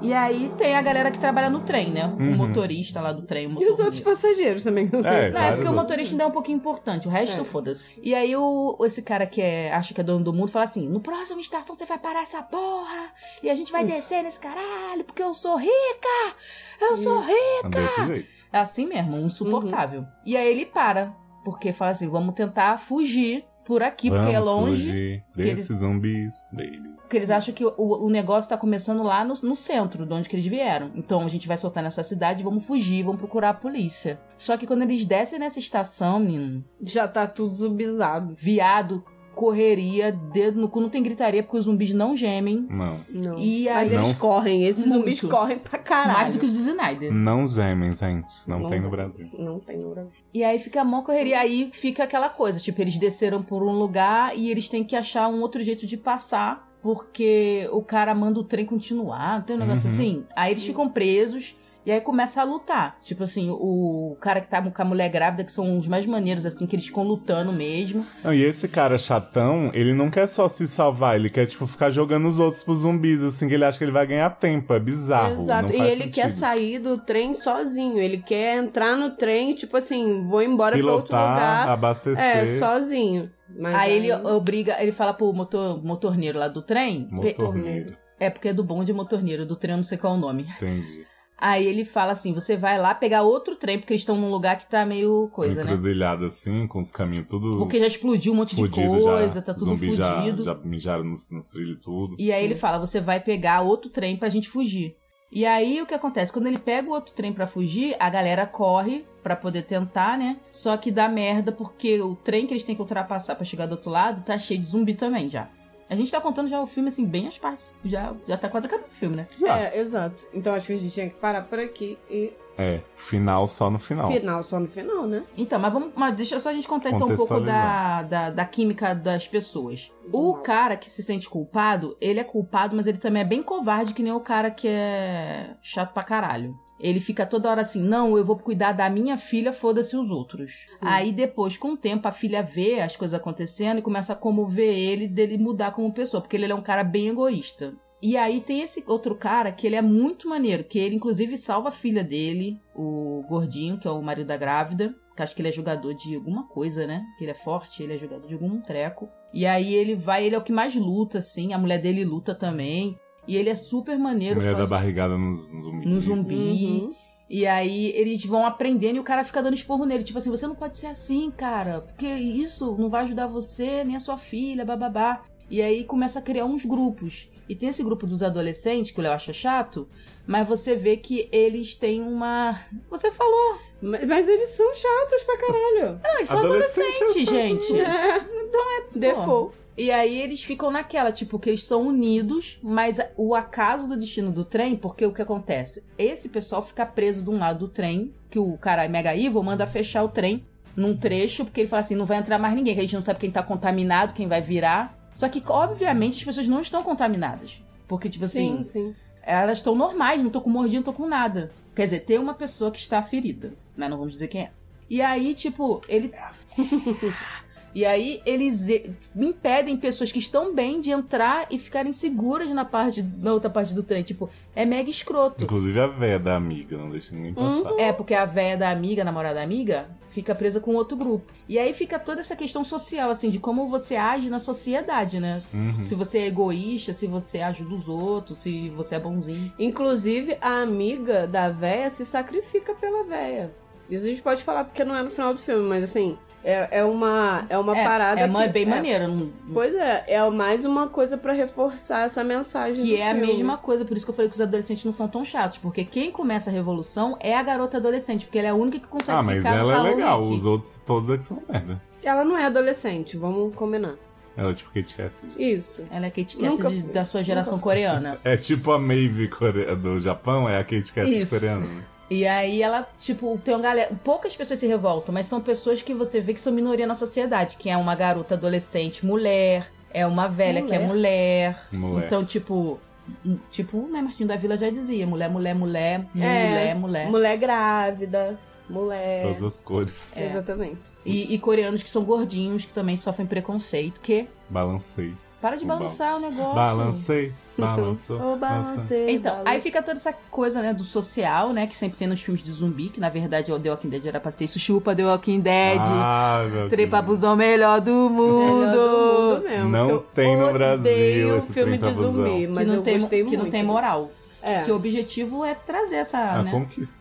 E aí tem a galera que trabalha no trem, né? Uhum. O motorista lá do trem. O E os outros passageiros também. É, Não, é porque o motorista ainda é um pouquinho importante, o resto É. foda-se. E aí o, esse cara que é, acha que é dono do mundo fala assim: no próximo estação você vai parar essa porra e a gente vai descer nesse caralho porque eu sou rica! Eu sou Isso. rica! É desse jeito. É assim mesmo, insuportável. E aí ele para, porque fala assim: vamos tentar fugir por aqui, porque é Vamos longe. fugir que eles- desses zumbis, baby. Porque eles acham que o, o negócio tá começando lá no, no centro, de onde que eles vieram. Então a gente vai soltar nessa cidade, vamos fugir, vamos procurar a polícia. Só que quando eles descem nessa estação, menino, Já tá tudo zumbizado. viado, correria, dedo no cu, não tem gritaria porque os zumbis não gemem. Não. Não. E Mas aí, eles Não- correm, esses Muito. zumbis correm pra caralho. mais do que os do Snyder. Não gemem, gente. Não, Não tem no. Brasil. Não tem no Brasil. E aí fica a mó correria. Aí fica aquela coisa, tipo, eles desceram por um lugar e eles têm que achar um outro jeito de passar. Porque o cara manda o trem continuar, tem um negócio Uhum. assim. Aí eles ficam presos e aí começa a lutar. Tipo assim, o cara que tá com a mulher grávida, que são os mais maneiros, assim, que eles ficam lutando mesmo. Não, e esse cara chatão, ele não quer só se salvar, ele quer, tipo, ficar jogando os outros pros zumbis, assim, que ele acha que ele vai ganhar tempo. É bizarro. Exato. não E faz ele quer sentido. sair do trem sozinho. Ele quer entrar no trem, tipo assim, vou embora pra outro Pilotar, lugar. abastecer. É, sozinho. Mas aí ele obriga, ele fala pro motor, motorneiro lá do trem. Motorneiro. É porque é do bonde motorneiro, do trem eu não sei qual é o nome. Entendi. Aí ele fala assim: você vai lá pegar outro trem, porque eles estão num lugar que tá meio coisa, né? Encruzilhado assim, com os caminhos tudo Porque já explodiu um monte de fudido coisa, já. tá tudo Zumbi já, fudido. já mijaram nos, nos trilhos tudo. E aí Sim. ele fala: você vai pegar outro trem pra gente fugir. E aí o que acontece? Quando ele pega o outro trem pra fugir, a galera corre pra poder tentar, né? Só que dá merda porque o trem que eles têm que ultrapassar pra chegar do outro lado tá cheio de zumbi também já. A gente tá contando já o filme assim, bem as partes. Já, já tá quase acabando o filme, né? É, exato. Então acho que a gente tinha que parar por aqui e É, final só no final. final só no final, né? Então, mas vamos. Mas deixa só a gente contar então um pouco da, da, da química das pessoas. O cara que se sente culpado, ele é culpado, mas ele também é bem covarde, que nem o cara que é chato pra caralho. Ele fica toda hora assim, não, eu vou cuidar da minha filha, foda-se os outros. Sim. Aí depois, com o tempo, a filha vê as coisas acontecendo e começa a comover ele dele mudar como pessoa, porque ele é um cara bem egoísta. E aí tem esse outro cara que ele é muito maneiro, que ele inclusive salva a filha dele, o gordinho, que é o marido da grávida. que acho que ele é jogador de alguma coisa, né? Que ele é forte, ele é jogador de algum treco. E aí ele vai, ele é o que mais luta, assim, a mulher dele luta também. E ele é super maneiro. Mulher da barrigada no zumbi. no zumbi. Uhum. E aí eles vão aprendendo e o cara fica dando esporro nele. Tipo assim, você não pode ser assim, cara. Porque isso não vai ajudar você, nem a sua filha, bababá. E aí começa a criar uns grupos. E tem esse grupo dos adolescentes, que o Léo acha chato, mas você vê que eles têm uma. Você falou. Mas, mas eles são chatos pra caralho. Não, eles são Adolescente adolescentes, é gente. É, Então é. default. E aí eles ficam naquela, tipo, que eles são unidos, mas o acaso do destino do trem, porque o que acontece? Esse pessoal fica preso de um lado do trem, que o cara Mega Evil manda fechar o trem num trecho, porque ele fala assim, não vai entrar mais ninguém, que a gente não sabe quem tá contaminado, quem vai virar. Só que, obviamente, as pessoas não estão contaminadas. Porque, tipo assim, Sim, sim. elas estão normais, não estão com mordida, não estão com nada. Quer dizer, tem uma pessoa que está ferida, mas não vamos dizer quem é. E aí, tipo, ele. e aí, eles impedem pessoas que estão bem de entrar e ficarem seguras na parte na outra parte do trem. Tipo, é mega escroto. Inclusive a véia da amiga, não deixa ninguém passar. É, porque a véia da amiga, a namorada da amiga, fica presa com outro grupo. E aí fica toda essa questão social, assim, de como você age na sociedade, né? Uhum. Se você é egoísta, se você ajuda os outros, se você é bonzinho. Inclusive, a amiga da véia se sacrifica pela véia. Isso a gente pode falar porque não é no final do filme, mas assim, é, é uma, é uma é, parada. é, uma- que, é bem maneiro. não- Pois é, é mais uma coisa pra reforçar essa mensagem. Que do é a filme. mesma coisa, por isso que eu falei que os adolescentes não são tão chatos. Porque quem começa a revolução é a garota adolescente, porque ela é a única que consegue Ah, mas ela é legal, aqui. os outros todos aqui são merda. Ela não é adolescente, vamos combinar. Ela é tipo Kate Cassidy. Isso. Ela é Kate Nunca Cassidy fui. da sua geração Nunca coreana. É tipo a Maeve do Japão, é a Kate Cassidy Isso. coreana. E aí ela, tipo, tem uma galera. Poucas pessoas se revoltam, mas são pessoas que você vê que são minoria na sociedade, que é uma garota adolescente mulher, é uma velha que é mulher. Mulher. Então, tipo. Tipo, né, Martinho da Vila já dizia, mulher, mulher, mulher, É, mulher, mulher. Mulher grávida, mulher. Todas as cores. É. Exatamente. E, e coreanos que são gordinhos, que também sofrem preconceito. Que? Balancei. Para de O balançar o negócio. Balancei, balançou. O balançou. balancei, Então, aí fica toda essa coisa, né, do social, né, que sempre tem nos filmes de zumbi, que na verdade o The Walking Dead era pra ser isso, chupa The Walking Dead, Ah, meu trepa Deus. busão melhor do mundo. Melhor do mundo mesmo. Não tem no Brasil esse filme de zumbi, Busão. mas que não, eu tem, gostei que muito. não tem moral. É. Que o objetivo é trazer essa, A né, conquista.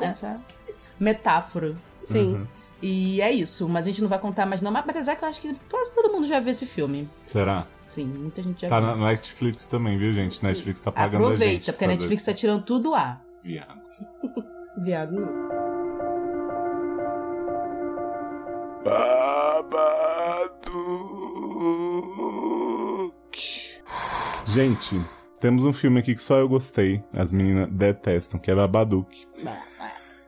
essa metáfora. Sim. Uhum. E é isso, mas a gente não vai contar mais não, mas apesar que eu acho que quase todo mundo já viu esse filme. Será? Sim, muita gente já Tá viu. na Netflix também, viu, gente? Netflix tá pagando a gente. Aproveita, porque a Netflix tá tirando tudo lá. viado. Viado não. Babado. Gente, temos um filme aqui que só eu gostei, as meninas detestam, que é Babadook.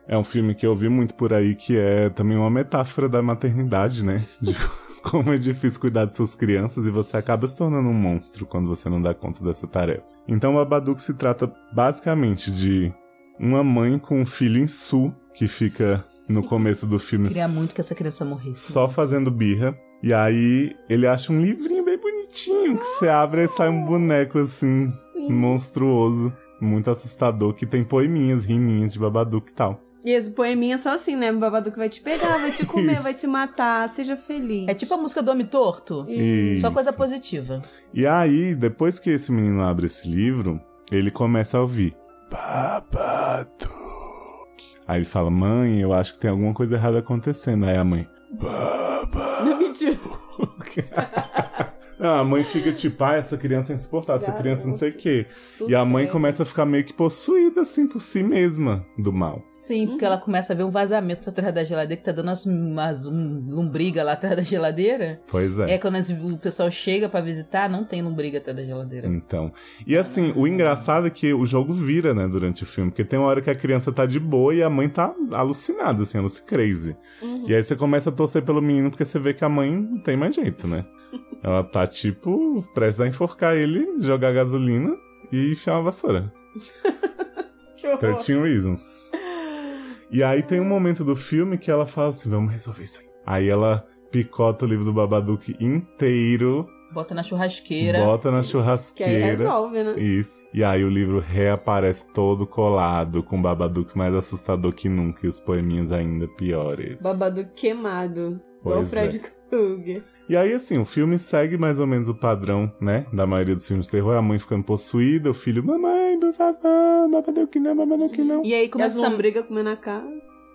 É um filme que eu vi muito por aí, que é também uma metáfora da maternidade, né? De como é difícil cuidar de suas crianças e você acaba se tornando um monstro quando você não dá conta dessa tarefa. Então, Babadook se trata basicamente de uma mãe com um filho em Su, que fica no começo do filme Queria muito que essa criança morresse. só fazendo birra. E aí ele acha um livrinho bem bonitinho que você abre e sai um boneco assim, monstruoso, muito assustador, que tem poeminhas, riminhas de Babadook e tal. E esse poeminha é só assim, né? Babado que vai te pegar, vai te comer, Isso. vai te matar, seja feliz. É tipo a música do Homem Torto. Isso. Só coisa positiva. E aí, depois que esse menino abre esse livro, ele começa a ouvir. Babado. Aí ele fala, mãe, eu acho que tem alguma coisa errada acontecendo. Aí a mãe. Babado. Não, mentira. Não, a mãe fica tipo, ah, essa criança é insuportável, essa criança não sei o quê. E a mãe começa a ficar meio que possuída, assim, por si mesma, do mal. Sim, porque Uhum. ela começa a ver um vazamento atrás da geladeira, que tá dando umas, umas um, lombriga lá atrás da geladeira. Pois É, quando as- o pessoal chega pra visitar, não tem lombriga atrás da geladeira. Então. E assim, o engraçado é que o jogo vira, né, durante o filme. Porque tem uma hora que a criança tá de boa e a mãe tá alucinada, assim, ela se crazy. Uhum. E aí você começa a torcer pelo menino porque você vê que a mãe não tem mais jeito, né? Ela tá, tipo, prestes a enforcar ele, jogar gasolina e enfiar uma vassoura. Que horror. 13 Reasons. E aí tem um momento do filme que ela fala assim, vamos resolver isso aí. Aí ela picota o livro do Babadook inteiro Bota na churrasqueira. Bota na Que aí churrasqueira. resolve, né? Isso. E aí o livro reaparece todo colado, com o Babadook mais assustador que nunca e os poeminhas ainda piores. Babado queimado. Igual o Pois Fred Krueger. E aí, assim, o filme segue mais ou menos o padrão, né? Da maioria dos filmes de terror. A mãe ficando possuída, o filho, mamãe, por favor, Babadook não, Babadook não. E aí E começa tam- lombrigas comendo a cara.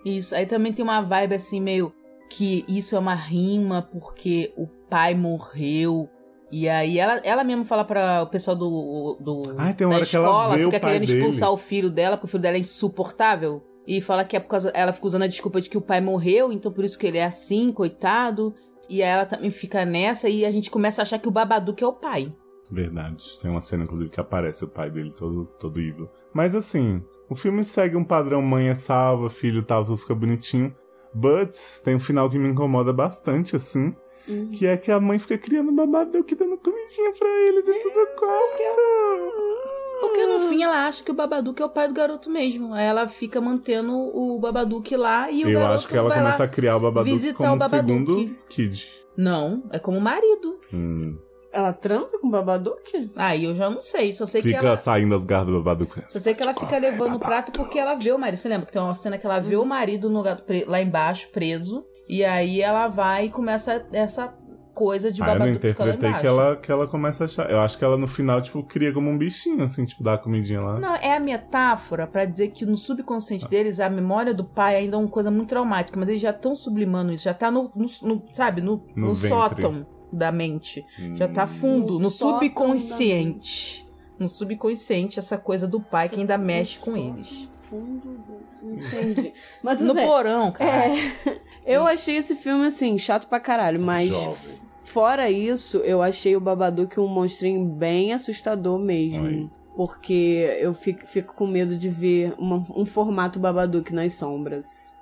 Isso. Aí também tem uma vibe assim, meio que isso é uma rima porque o pai morreu. E aí ela, ela mesma fala para o pessoal do, do Ai, tem uma da hora que ela escola, vê o fica pai querendo dele. expulsar o filho dela, porque o filho dela é insuportável. E fala que é por causa. Ela fica usando a desculpa de que o pai morreu, então por isso que ele é assim, coitado. E aí ela também fica nessa e a gente começa a achar que o Babadook é o pai. Verdade. Tem uma cena, inclusive, que aparece o pai dele todo, todo evil. Mas assim, o filme segue um padrão mãe é salva, filho tal, tudo fica bonitinho. But tem um final que me incomoda bastante, assim. Uhum. Que é que a mãe fica criando Babadook dando comidinha pra ele dentro do quarto. Porque no fim ela acha que o Babadook é o pai do garoto mesmo. Aí ela fica mantendo o Babadook lá e o Eu garoto acho que ela vai começa lá. a criar o Babadook visitar como o Babadook. segundo kid. Não, é como marido. Hum. Ela transa com o Babadook? Aí eu já não sei, só sei que Fica ela. saindo as garras do Babadook. Só sei que ela fica levando o prato porque ela vê o marido. Você lembra que tem uma cena que ela vê o marido no lugar pre- lá embaixo, preso. E aí ela vai e começa essa coisa de Ah, eu não interpretei que ela, que ela começa a achar. Eu acho que ela no final, tipo, cria como um bichinho, assim, tipo, dá a comidinha lá. Não, é a metáfora pra dizer que no subconsciente deles a memória do pai ainda é uma coisa muito traumática, mas eles já estão sublimando isso, já tá no, no- no- sabe, no, No no sótão da mente. Já tá fundo, No no, subconsciente. No subconsciente, essa coisa do pai que ainda mexe com eles. Fundo do... Entendi. Mas No bem. porão, cara. É, eu achei esse filme, assim, chato pra caralho, mas Jovem. fora isso, eu achei o Babadook um monstrinho bem assustador mesmo. Aí. Porque eu fico, fico com medo de ver uma- um formato Babadook nas sombras.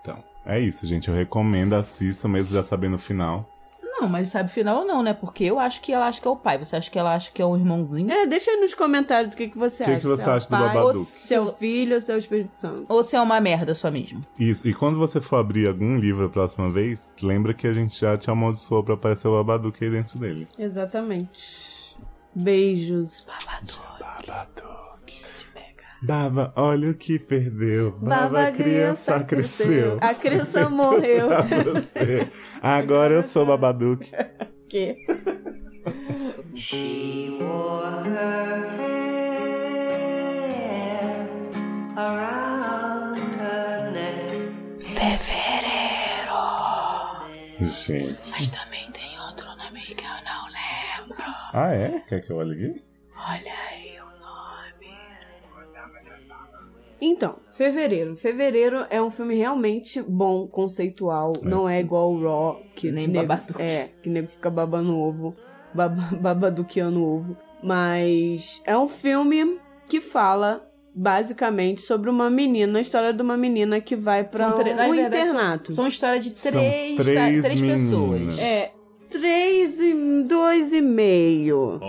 Então, é isso, gente. Eu recomendo, assista, mesmo já sabendo o final. Não, mas sabe final ou não, né? Porque eu acho que ela acha que é o pai. Você acha que ela acha que é um irmãozinho? É, deixa aí nos comentários o que, que você O que, acha. que você é o acha do pai, Babadook? Seu filho ou seu Espírito Santo? Ou se é uma merda só mesmo? Isso, e quando você for abrir algum livro a próxima vez, lembra que a gente já te amaldiçoou pra aparecer o Babadook aí dentro dele. Exatamente. Beijos, Babadook. Babadook. Baba, olha o que perdeu. Baba, a criança cresceu. A criança morreu. Agora eu sou Babadook. que? She wore her hair around her neck. Gente. Mas também tem outro nome que eu não lembro. Ah, é? Quer que eu olhe aqui? Olha aí Então, Fevereiro. Fevereiro é um filme realmente bom, conceitual. É não é igual o Raw, que Nem nego- Babadook. É, que nego fica babando ovo. Baba, babaduqueando ovo. Mas é um filme que fala basicamente sobre uma menina, a história de uma menina que vai São na um verdade, internato. São história de São três, três três meninas. pessoas. É, três e dois e meio.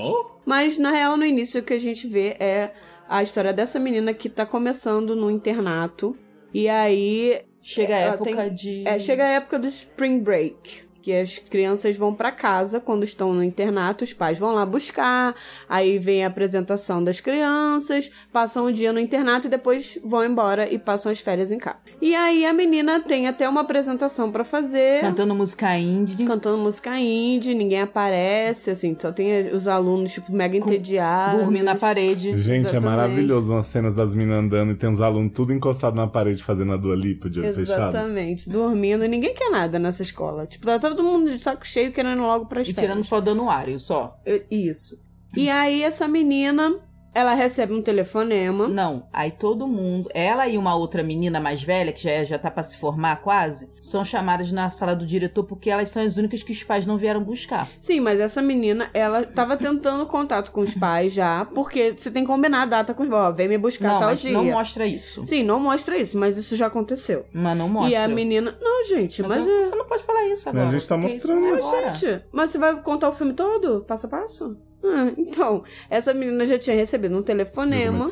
Mas na real, no início o que a gente vê é a história dessa menina que tá começando no internato. E aí Chega a época tem- de. é, chega a época do Spring Break. Que as crianças vão pra casa quando estão no internato, os pais vão lá buscar, aí vem a apresentação das crianças, passam o dia no internato e depois vão embora e passam as férias em casa. E aí a menina tem até uma apresentação pra fazer Cantando música indie. cantando música indie, ninguém aparece, assim, só tem os alunos, tipo, mega Com- entediados. Dormir na parede. Gente, é Exatamente. maravilhoso umas cenas das meninas andando e tem uns alunos tudo encostado na parede fazendo a Dua Lipa de olho fechado. Exatamente, dormindo. Ninguém quer nada nessa escola. Tipo, tá todo mundo de saco cheio querendo logo pras E tirando só danuário, só. Eu- Isso. E aí, essa menina, ela recebe um telefonema. Não, aí todo mundo, ela e uma outra menina mais velha, que já, é- já tá pra se formar quase, são chamadas na sala do diretor porque elas são as únicas que os pais não vieram buscar. Sim, mas essa menina, ela tava tentando contato com os pais já, porque você tem que combinar a data com os pais. Ó, vem me buscar não, tal mas dia. não mostra isso. Sim, não mostra isso, mas isso já aconteceu. Mas não mostra. E a menina. Não, gente, Mas, mas. eu- é- você não pode falar isso Mas a agora. gente tá isso mostrando. não é Mas, agora. gente, mas você vai contar o filme todo? Passo a passo? Ah, então, essa menina já tinha recebido um telefonema.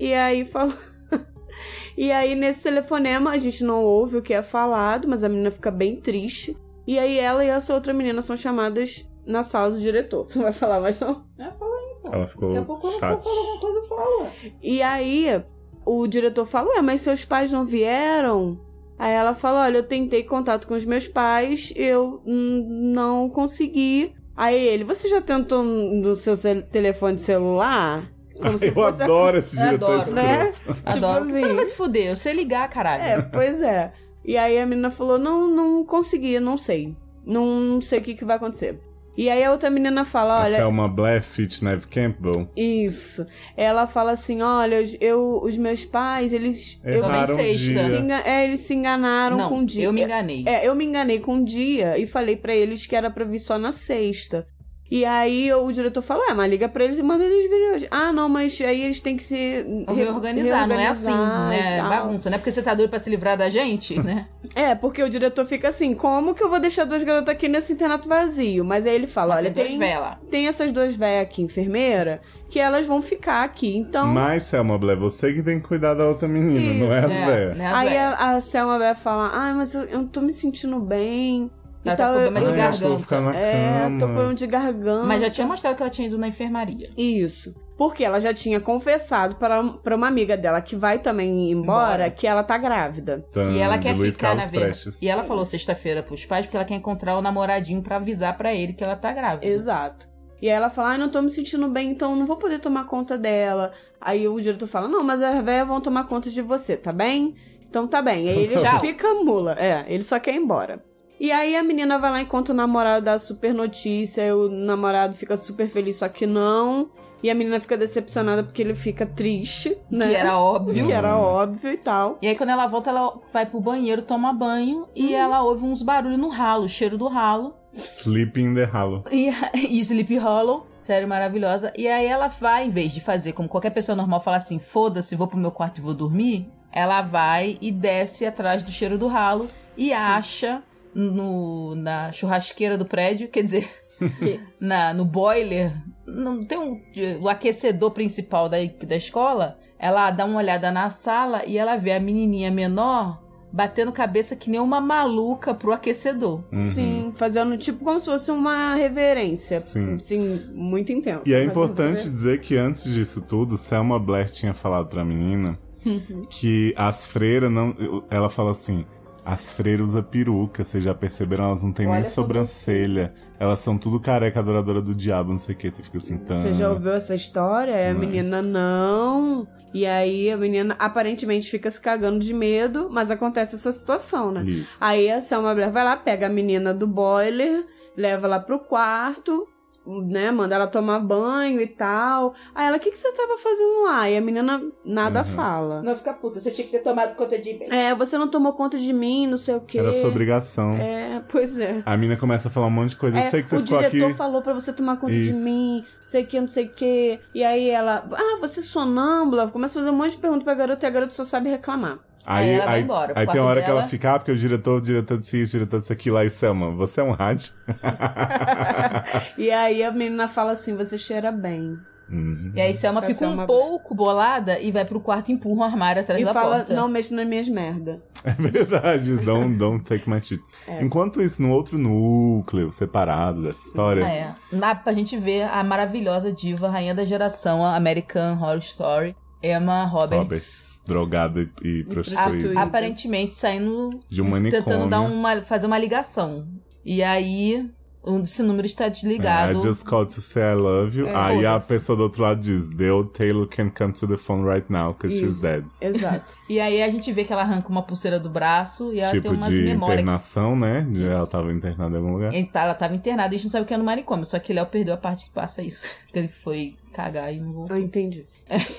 é? E aí falou. e aí, nesse telefonema, a gente não ouve o que é falado, mas a menina fica bem triste. E aí ela e essa outra menina são chamadas na sala do diretor. Você não vai falar mais não? É, fala aí, pô. Ela ficou Daqui a pouco eu não vou alguma coisa, eu falo. E aí o diretor falou: Ué, mas seus pais não vieram? Aí ela falou: Olha, eu tentei contato com os meus pais, eu não consegui. Aí ele: Você já tentou no seu telefone celular? Como se Eu fosse a- adoro esse Eu diretor adoro, né? Adoro. assim. Você não vai se fuder, eu sei ligar, caralho. É, pois é. E aí a menina falou: Não, não consegui, não sei. Não, não sei o que, que vai acontecer. E aí a outra menina fala: Olha. Essa é uma Blair Fitneve Campbell. Isso. Ela fala assim: olha, os- eu, os meus pais, eles. Eu, Erraram sexta. se dia. enga- é, eles se enganaram não, com o dia. eu me enganei. É, eu me enganei com o dia e falei pra eles que era pra vir só na sexta. E aí o diretor falou: é, mas liga pra eles e manda eles virem hoje. Ah, não, mas aí eles têm que se re- Reorganizar, não é assim, reorganizar né? É bagunça, não é porque você tá doido pra se livrar da gente, né? É, porque o diretor fica assim: como que eu vou deixar duas garotas aqui nesse internato vazio? Mas aí ele fala: olha, Tem tem, tem essas duas velhas aqui, enfermeira, que elas vão ficar aqui. Então. Mas, Selma Blair, você que tem que cuidar da outra menina, não é as Isso, velhas. né, as Aí a, a Selma vai falar, ai, mas eu, eu não tô me sentindo bem. E Ela tá tal, com eu- problema de Ai, garganta. É, tô com problema de garganta. Mas já tinha mostrado que ela tinha ido na enfermaria. Isso. Porque ela já tinha confessado para, para uma amiga dela que vai também embora Embora. que ela tá grávida. Tan, E ela quer Luiz ficar Carlos na verdade. E ela falou sexta-feira pros pais porque ela quer encontrar o namoradinho pra avisar pra ele que ela tá grávida. Exato. E aí ela fala, ai, não tô me sentindo bem, então não vou poder tomar conta dela. Aí o diretor fala, não, mas as velhas vão tomar conta de você, tá bem? Então tá bem. Aí ele Tchau. já fica mula. É, ele só quer ir embora. E aí a menina vai lá e encontra o namorado da super notícia, e o namorado fica super feliz, só que não. E a menina fica decepcionada porque ele fica triste, né? Que era óbvio. Que era óbvio e tal. E aí quando ela volta, ela vai pro banheiro, toma banho e ela ouve uns barulhos no ralo, o cheiro do ralo. Sleeping in the Hollow. E, e Sleep Hollow, série maravilhosa. E aí ela vai, em vez de fazer como qualquer pessoa normal, falar assim, foda-se, vou pro meu quarto e vou dormir. Ela vai e desce atrás do cheiro do ralo e acha no, na churrasqueira do prédio, quer dizer, na, no boiler, não tem um, o aquecedor principal da, da escola. Ela dá uma olhada na sala e ela vê a menininha menor batendo cabeça que nem uma maluca pro aquecedor. Uhum. Sim, fazendo tipo como se fosse uma reverência. Sim. Sim, muito intenso. E é importante dizer que antes disso tudo, Selma Blair tinha falado pra menina Uhum. que as freiras não. Ela fala assim. As freiras usam peruca, vocês já perceberam? Elas não têm Olha nem sobrancelha. Elas são tudo careca, adoradora do diabo, não sei o que. Você fica assim. Você já ouviu essa história? A Não. menina não. E aí a menina aparentemente fica se cagando de medo, mas acontece essa situação, né? Isso. Aí a Selma Blair vai lá, pega a menina do boiler, leva ela pro quarto, né? Manda ela tomar banho e tal. Aí ela, o que, que você tava fazendo lá? E a menina nada Uhum. fala. Não fica puta, você tinha que ter tomado conta de mim. É, você não tomou conta de mim, não sei o quê. Era sua obrigação. É, pois é. A mina começa a falar um monte de coisa. Eu É, sei que você o ficou diretor aqui. falou pra você tomar conta de Isso. mim, sei que, não sei o que. E aí ela, ah, você é sonâmbula? Começa a fazer um monte de perguntas pra garota e a garota só sabe reclamar. Aí Aí, ela vai aí, embora aí tem uma hora que dela. ela fica, ah, porque o diretor, o diretor disse isso, o diretor disse aquilo. Aí, Selma, você é um rádio? E aí a menina fala assim, você cheira bem. Uhum. E aí Selma fica Selma um pouco bolada e vai pro quarto e empurra um armário atrás e da fala, porta. não mexe nas minhas merda. É verdade, don't, don't take my shit. É. Enquanto isso, no outro núcleo separado dessa história, É, na, pra gente ver a maravilhosa diva, rainha da geração, a American Horror Story, Emma Roberts. Roberts, drogada e, e prostituída. prostituída. Aparentemente saindo De um manicômio. tentando dar uma, fazer uma ligação. E aí um, esse número está É, desligado. I just called to say I love you. É, Aí a pessoa do outro lado diz, The old Taylor can come to the phone right now, because she's dead. Exato. E aí a gente vê que ela arranca uma pulseira do braço e ela tipo tem umas de memórias. internação, né? Isso. Ela tava internada em algum lugar. Tá- Ela tava internada e a gente não sabe o que é no manicômio, só que Léo perdeu a parte que passa isso. Que ele foi cagar e não voltou. Eu entendi.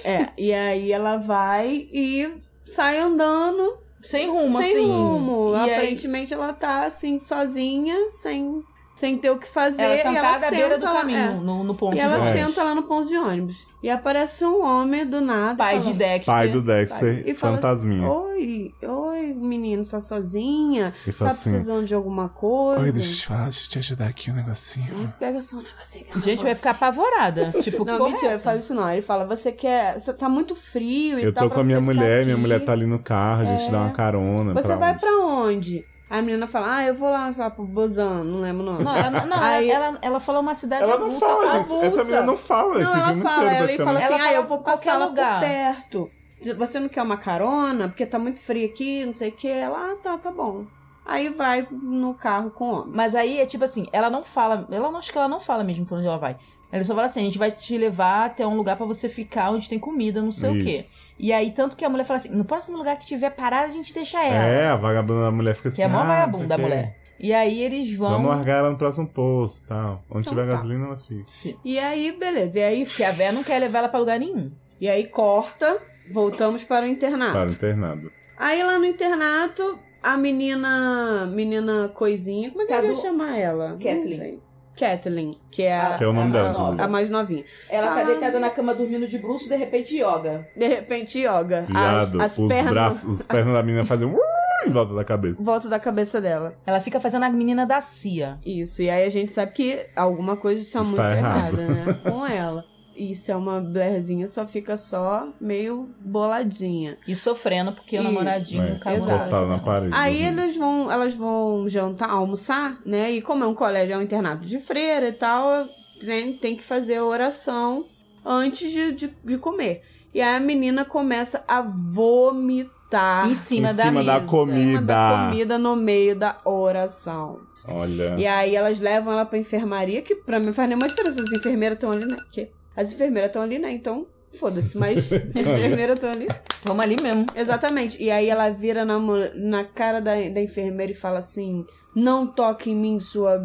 É, e aí ela vai e sai andando Sem rumo, sem assim. rumo. E aí, Aparentemente ela tá assim, sozinha, sem, sem ter o que fazer. ela e ela sentada à beira do senta lá- caminho, é. no, no ponto E ela de É. senta lá no ponto de ônibus. E aparece um homem do nada. pai fala, de Dexter. Pai do Dexter, E fala fantasminha. Oi, oi, menino, tá sozinha? E Tá assim, precisando de alguma coisa? Oi, deixa eu te falar, deixa eu te ajudar aqui um Aí negocinho. pega só um negocinho. eu Gente, vai ficar apavorada. Tipo, Não, mentira, é ele essa? fala isso não. Ele fala, você quer. Você tá muito frio e eu tal. tô com a minha mulher, minha mulher tá ali no carro, a gente É. dá uma carona. Você pra vai onde? pra onde? Aí a menina fala, ah, eu vou lá, sei lá, pro Bozan, não lembro o nome. Não, ela, não, Aí- ela, ela, falou uma cidade Ela não fala, gente. avulsa. Essa menina não fala esse Não, ela fala, inteiro, ela fala assim, Ela ah, eu vou qualquer passar lá lugar. por perto. Você não quer uma carona? Porque tá muito frio aqui, não sei o que. Ela, ah, tá, tá bom. Aí vai no carro com o homem. Mas aí é tipo assim, ela não fala, ela não acho que ela não fala mesmo pra onde ela vai. Ela só fala assim, a gente vai te levar até um lugar pra você ficar onde tem comida, não sei o quê. E aí tanto que a mulher fala assim, no próximo lugar que tiver parada a gente deixa ela. É, a vagabunda da mulher fica assim. Que é a mó ah, vagabunda da mulher. E aí eles vão Vamos largar ela no próximo posto e tal. Onde Então tiver tá. gasolina, ela fica. E aí, beleza. E aí, porque a véia não quer levar ela pra lugar nenhum. e aí corta, voltamos para o internato. Para o internado. Aí lá no internato, a menina. Menina coisinha. Como é que eu ia chamar ela? Kathleen. Kathleen, que é a, Que é o nome a- dela. a nova. a mais novinha. Ela tá Ah. deitada na cama dormindo de bruxo, de repente yoga. De repente, yoga. Viado, as, as os pernas. braços, os pernas da menina fazem um em volta da cabeça. Volta da cabeça dela. Ela fica fazendo a menina da CIA. Isso, e aí a gente sabe que alguma coisa está Está muito errado. errada, né? Com ela. E se é uma Blairzinha, só fica só meio boladinha. E sofrendo porque o Isso, namoradinho É, acabou. encostado na parede. Aí dormindo. eles vão, elas vão jantar, almoçar, né? E como é um colégio, é um internato de freira e tal, né, tem que fazer a oração antes de, de, de comer. E aí a menina começa a vomitar Em cima Em da cima da mesa. comida. em cima da comida no meio da oração. Olha. E aí elas levam ela pra enfermaria, que pra mim faz nenhuma diferença. As enfermeiras estão ali, né? Porque as enfermeiras estão ali, né? Então, foda-se. Mas as enfermeiras estão ali. Vamos ali mesmo. Exatamente. E aí ela vira na, na cara da, da enfermeira e fala assim: Não toque em mim, sua.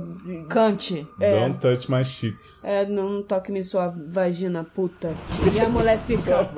Cante. É, Don't touch my shit. é, não toque em mim, sua vagina puta. E a mulher fica.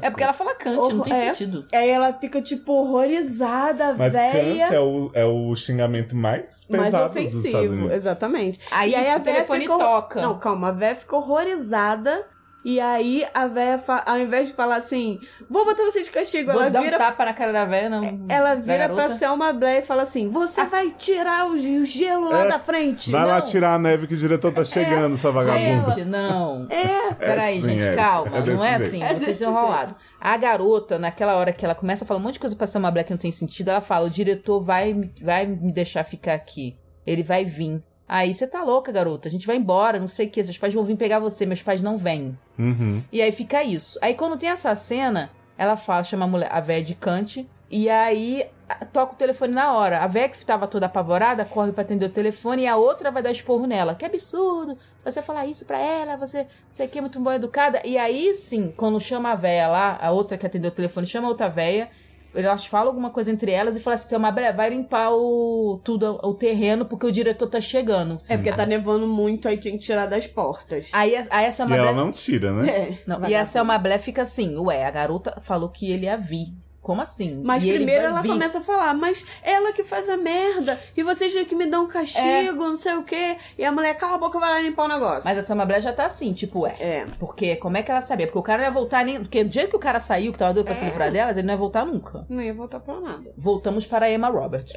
É porque ela fala cante, não tem É. sentido. Aí ela fica, tipo, horrorizada, Mas véia. cante é o, é o xingamento mais Mais pesado dos Estados ofensivo, Unidos. exatamente. Aí, E aí a o véia telefone ficou- toca. Não, calma, a véia ficou horrorizada. E aí a véia, ao invés de falar assim, vou botar você de castigo, Vou ela dar um vira, tapa na cara da velha, não. ela da vira pra Selma Blair e fala assim: Você vai tirar o, ge- o gelo lá É, da frente. Vai lá não. tirar a neve que o diretor tá chegando, essa vagabunda. Gente, não. É, Peraí, sim, gente, é. calma. É não é assim, É vocês estão enrolados. A garota, naquela hora que ela começa a falar um monte de coisa pra ser uma black que não tem sentido, ela fala: o diretor vai, me- vai me deixar ficar aqui. Ele vai vir. Aí você tá louca, garota. A gente vai embora, não sei o que. Seus pais vão vir pegar você, meus pais não vêm. Uhum. E aí fica isso. Aí quando tem essa cena, ela fala, chama a mulher, a véia de cante, e aí toca o telefone na hora. A véia que estava toda apavorada corre pra atender o telefone e a outra vai dar esporro nela. Que absurdo! Você falar isso pra ela, você, você aqui é muito boa educada. E aí sim, quando chama a véia lá, a outra que atendeu o telefone chama a outra véia, elas falam alguma coisa entre elas e falam assim: "Seu Mabré, vai limpar o tudo o terreno porque o diretor tá chegando. é porque tá nevando muito, aí tinha que tirar das portas. Aí, aí essa E Mabré ela não tira, né? É, Não, e a Selma Blé fica assim, ué, a garota falou que ele ia vir. Como assim? Mas E primeiro ela vir. começa a falar, mas ela que faz a merda, e vocês têm que me dar um castigo, não sei o quê. E a mulher, cala a boca, vai lá limpar o negócio. Mas a Selma Blé já tá assim, tipo, ué. É. Porque como é que ela sabia? Porque o cara não ia voltar nem. Porque do jeito que o cara saiu, que tava doido pra se É. livrar delas, ele não ia voltar nunca. Não ia voltar pra nada. Voltamos para a Emma Roberts.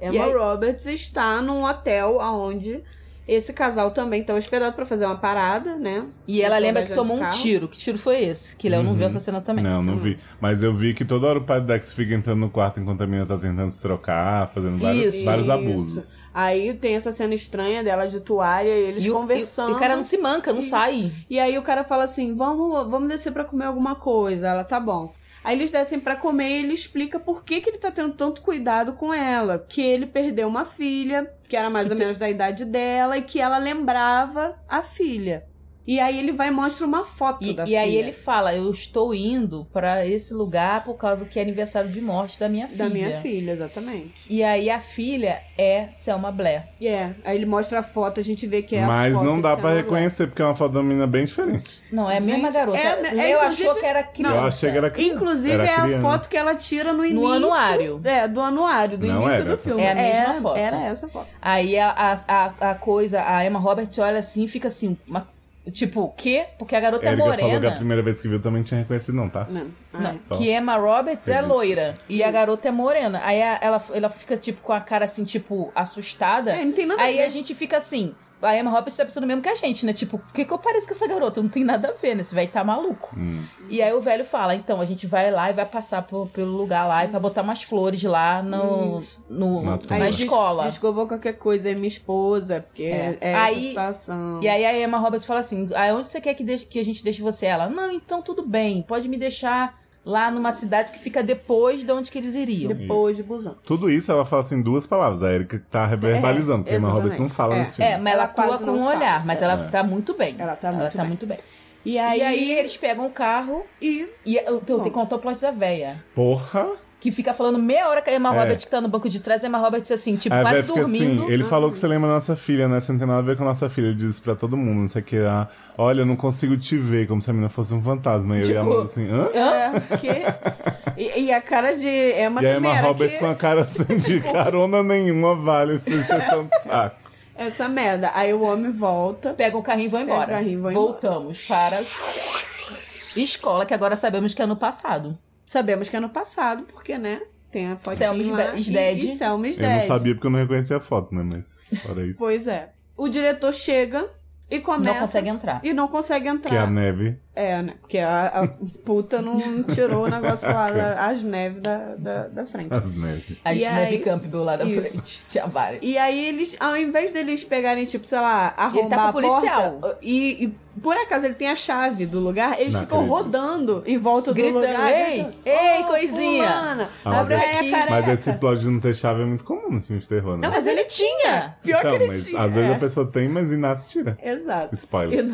Emma aí? Roberts está num hotel onde esse casal também tá hospedado pra fazer uma parada, né? E ela lembra que tomou um tiro. Que tiro foi esse? Que Léo não Uhum. viu essa cena também. Não, não vi. Mas eu vi que toda hora o pai do Dex fica entrando no quarto enquanto a menina tá tentando se trocar, fazendo vários, Isso. vários Isso. abusos. Aí tem essa cena estranha dela de toalha e eles E o, conversando. e o cara não se manca, não Isso. sai. E aí o cara fala assim: vamos, vamos descer pra comer alguma coisa. Ela tá bom. Aí eles descem pra comer e ele explica por que, que ele tá tendo tanto cuidado com ela. Que ele perdeu uma filha, que era mais ou menos da idade dela, e que ela lembrava a filha. E aí ele vai e mostra uma foto E, da e aí filha. ele fala: Eu estou indo pra esse lugar por causa que é aniversário de morte da minha filha. Da minha filha, exatamente. E aí a filha é Selma Blair. E é, aí ele mostra a foto, a gente vê que é Mas a foto não dá Blair. reconhecer, porque é uma foto da menina bem diferente. Não, é a Gente, mesma garota. é é, inclusive- achou que era criança. Eu achei que era criança. Inclusive Era é a criança. foto que ela tira no início. anuário. É, do anuário, do Não início era do filme. É a mesma era, foto. Era essa foto. Aí a, a, a, a coisa, a Emma Roberts olha assim e fica assim, uma- tipo, o quê? Porque a garota é Erika falou que a morena. primeira vez que viu também tinha reconhecido, não, tá? Não. Não, Ai, só. que Emma Roberts é loira e a garota é morena. Aí a- ela, ela fica tipo com a cara assim, tipo, assustada. É, não tem nada Aí a a ver. gente fica assim, a Emma Roberts tá pensando mesmo que a gente, né? Tipo, o que que eu pareço com essa garota? Não tem nada a ver, né? Esse velho tá maluco. Hum. E aí o velho fala, então, a gente vai lá e vai passar por- pelo lugar lá e vai botar umas flores lá no, no- Na na, escola. Desculpa qualquer coisa, é minha esposa, porque É. é, Aí- essa situação. E aí a Emma Roberts fala assim, "Ah, onde você quer que, deixe- que a gente deixe você? Ela, não, então tudo bem, pode me deixar lá numa cidade que fica depois de onde que eles iriam. Depois de busão. Tudo isso ela fala assim em duas palavras. A Erika tá verbalizando, porque a Emma. Roberts não fala É. nesse filme. É, mas ela, Ela atua com um fala. olhar, mas ela É. tá muito bem. Ela tá ela muito tá bem. muito bem. E E aí, aí, eles pegam o carro e e eu tenho que contar o plot da véia. Porra! Que fica falando meia hora com a Emma É. Roberts que tá no banco de trás, a Emma Roberts assim, tipo, a quase fica dormindo. assim, ele falou que você lembra da nossa filha, né? Você não tem nada a ver com a nossa filha. Ele disse pra todo mundo, não sei o que. Ah, Olha, eu não consigo te ver, como se a menina fosse um fantasma. E eu e a Tipo, Amanda assim, hã? É, que... e, e a cara de Emma E a Emma Roberts que... com a cara assim de carona nenhuma, vale essa injeção de saco. Essa merda. Aí o homem volta. Pegam o carrinho e Pega o embora. carrinho e vão embora. Voltamos para escola, que agora sabemos que é no passado. Sabemos que é no passado, porque, né? Tem a fotinha Selma lá. is dead. E, Selma is Eu não dead. sabia porque eu não reconhecia a foto, né? Mas fora isso. Pois é. O diretor chega e começa... Não consegue entrar. E não consegue Que é a entrar. neve. É, né? Porque a, a puta não tirou o negócio lá, da- as neves da, da, da frente. As neves. A E aí- Campbell lá da Isso. frente. Tinha várias. E aí eles, ao invés deles pegarem, tipo, sei lá, Ele tá arrombar com a o policial. porta, e, e por acaso ele tem a chave do lugar, eles Não ficam acredito. rodando em volta Gritando, do lugar. "Ei, gritando, ei, "Ô, coisinha, fulana, Ah, abre mas aí aqui." a careca. Mas esse plot de não ter chave é muito comum nos filmes de terror, né? Não, mas ele tinha. Pior então, que ele mas tinha. às vezes é. a pessoa tem, mas Inácio tira. Exato. Spoiler.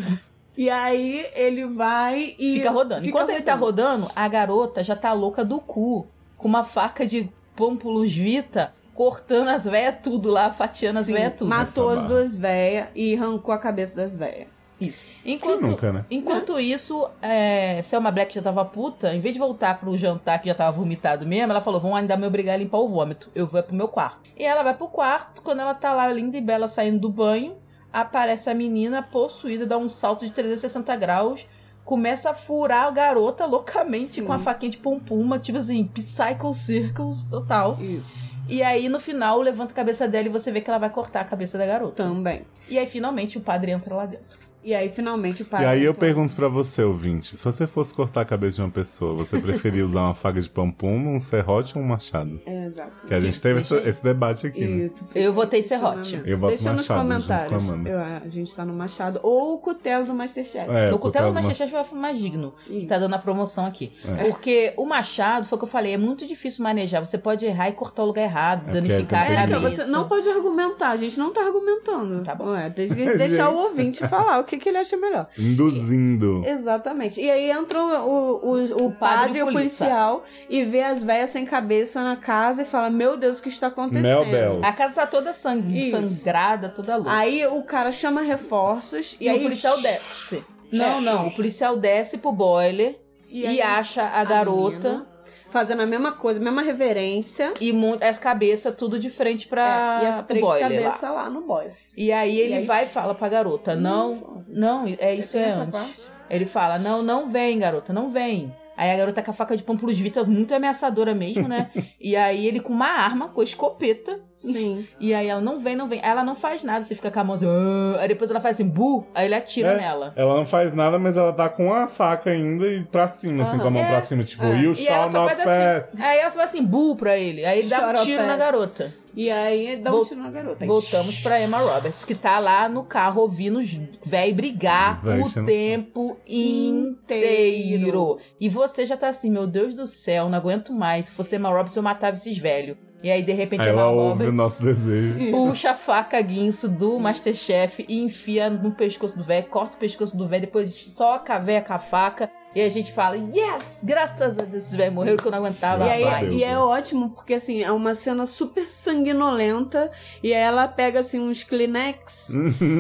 E, e aí ele vai e. Fica rodando. fica Enquanto ele tá rodando, a garota já tá louca do cu. Com uma faca de pâmpulos vita, cortando as véias tudo lá, fatiando as Sim, véias tudo. Matou as duas véias e arrancou a cabeça das véias. Isso. Enquanto, nunca, né? enquanto isso, é, Selma Black já tava puta, em vez de voltar pro jantar que já tava vomitado mesmo, ela falou: vão ainda me obrigar a limpar o vômito. Eu vou pro meu quarto. E ela vai pro quarto, quando ela tá lá linda e bela saindo do banho, aparece a menina possuída, dá um salto de 360 graus. Começa a furar a garota loucamente Sim. com a faquinha de pompuma, tipo assim, Psycho Circles total. Isso. E aí, no final, levanta a cabeça dela e você vê que ela vai cortar a cabeça da garota. Também. E aí, finalmente, o padre entra lá dentro. E aí, finalmente, o pai. E aí eu pergunto pra você, ouvinte, se você fosse cortar a cabeça de uma pessoa, você preferia usar uma faca de pampum, um serrote ou um machado? É, exato. Que a gente teve esse, esse debate aqui, né? Isso. Eu votei serrote. Eu voto Deixa nos Machado, junto com a comentários. Eu- a gente tá no Machado. Ou o cutelo do Masterchef. É, por Cutelo do Masterchef vai ficar mais digno. Que Isso. tá dando a promoção aqui. É. Porque o machado, foi o que eu falei, é muito difícil manejar. Você pode errar e cortar o lugar errado, É, danificar porque a É, então cabeça. você não pode argumentar, a gente não tá argumentando. Tá bom. É, deixa, deixar o ouvinte falar o que, que ele acha melhor. Induzindo. Exatamente. E aí entra o, o, o, padre e o policial e vê as velhas sem cabeça na casa e fala: Meu Deus, o que está acontecendo? Mel. A casa tá toda sangue, sangrada, toda louca. Aí o cara chama reforços e e, aí o policial desce. Não, não, o policial desce pro boiler e, aí acha a garota menina fazendo a mesma coisa, mesma reverência. e as cabeças tudo de frente pra É, e as três boiler lá. cabeças lá. no boiler. E aí ele E aí- vai e fala pra garota, não, não, é isso é antes. parte? Ele fala, não, não vem, garota, não vem. Aí a garota com a faca de pampulos vita, muito ameaçadora mesmo, né? e aí ele com uma arma, com a escopeta, Sim. e aí ela não vem, não vem. Aí ela não faz nada, você fica com a mão assim, "Ah", aí depois ela faz assim, bu, aí ele atira É. nela. Ela não faz nada, mas ela tá com a faca ainda e pra cima, assim, Aham. com a mão É. pra cima, tipo, É. you E shall só not faz pass. assim. Aí ela só faz assim, bu pra ele. Aí ele dá um tiro na garota. E aí dá um Vol- tiro na garota. Voltamos pra Emma Roberts, que tá lá no carro ouvindo os véi brigar o tempo inteiro. E você já tá assim, meu Deus do céu, não aguento mais. Se fosse Emma Roberts, eu matava esses velhos. E aí, de repente, Aí ela ouve Roberts o nosso desejo. puxa a faca guinso do Masterchef e enfia no pescoço do velho, corta o pescoço do velho, depois soca a véia com a faca. E a gente fala, yes! Graças a Deus, esses velhos morreram que eu não aguentava E, aí. Deus, e é ótimo porque assim, é uma cena super sanguinolenta e aí ela pega assim uns Kleenex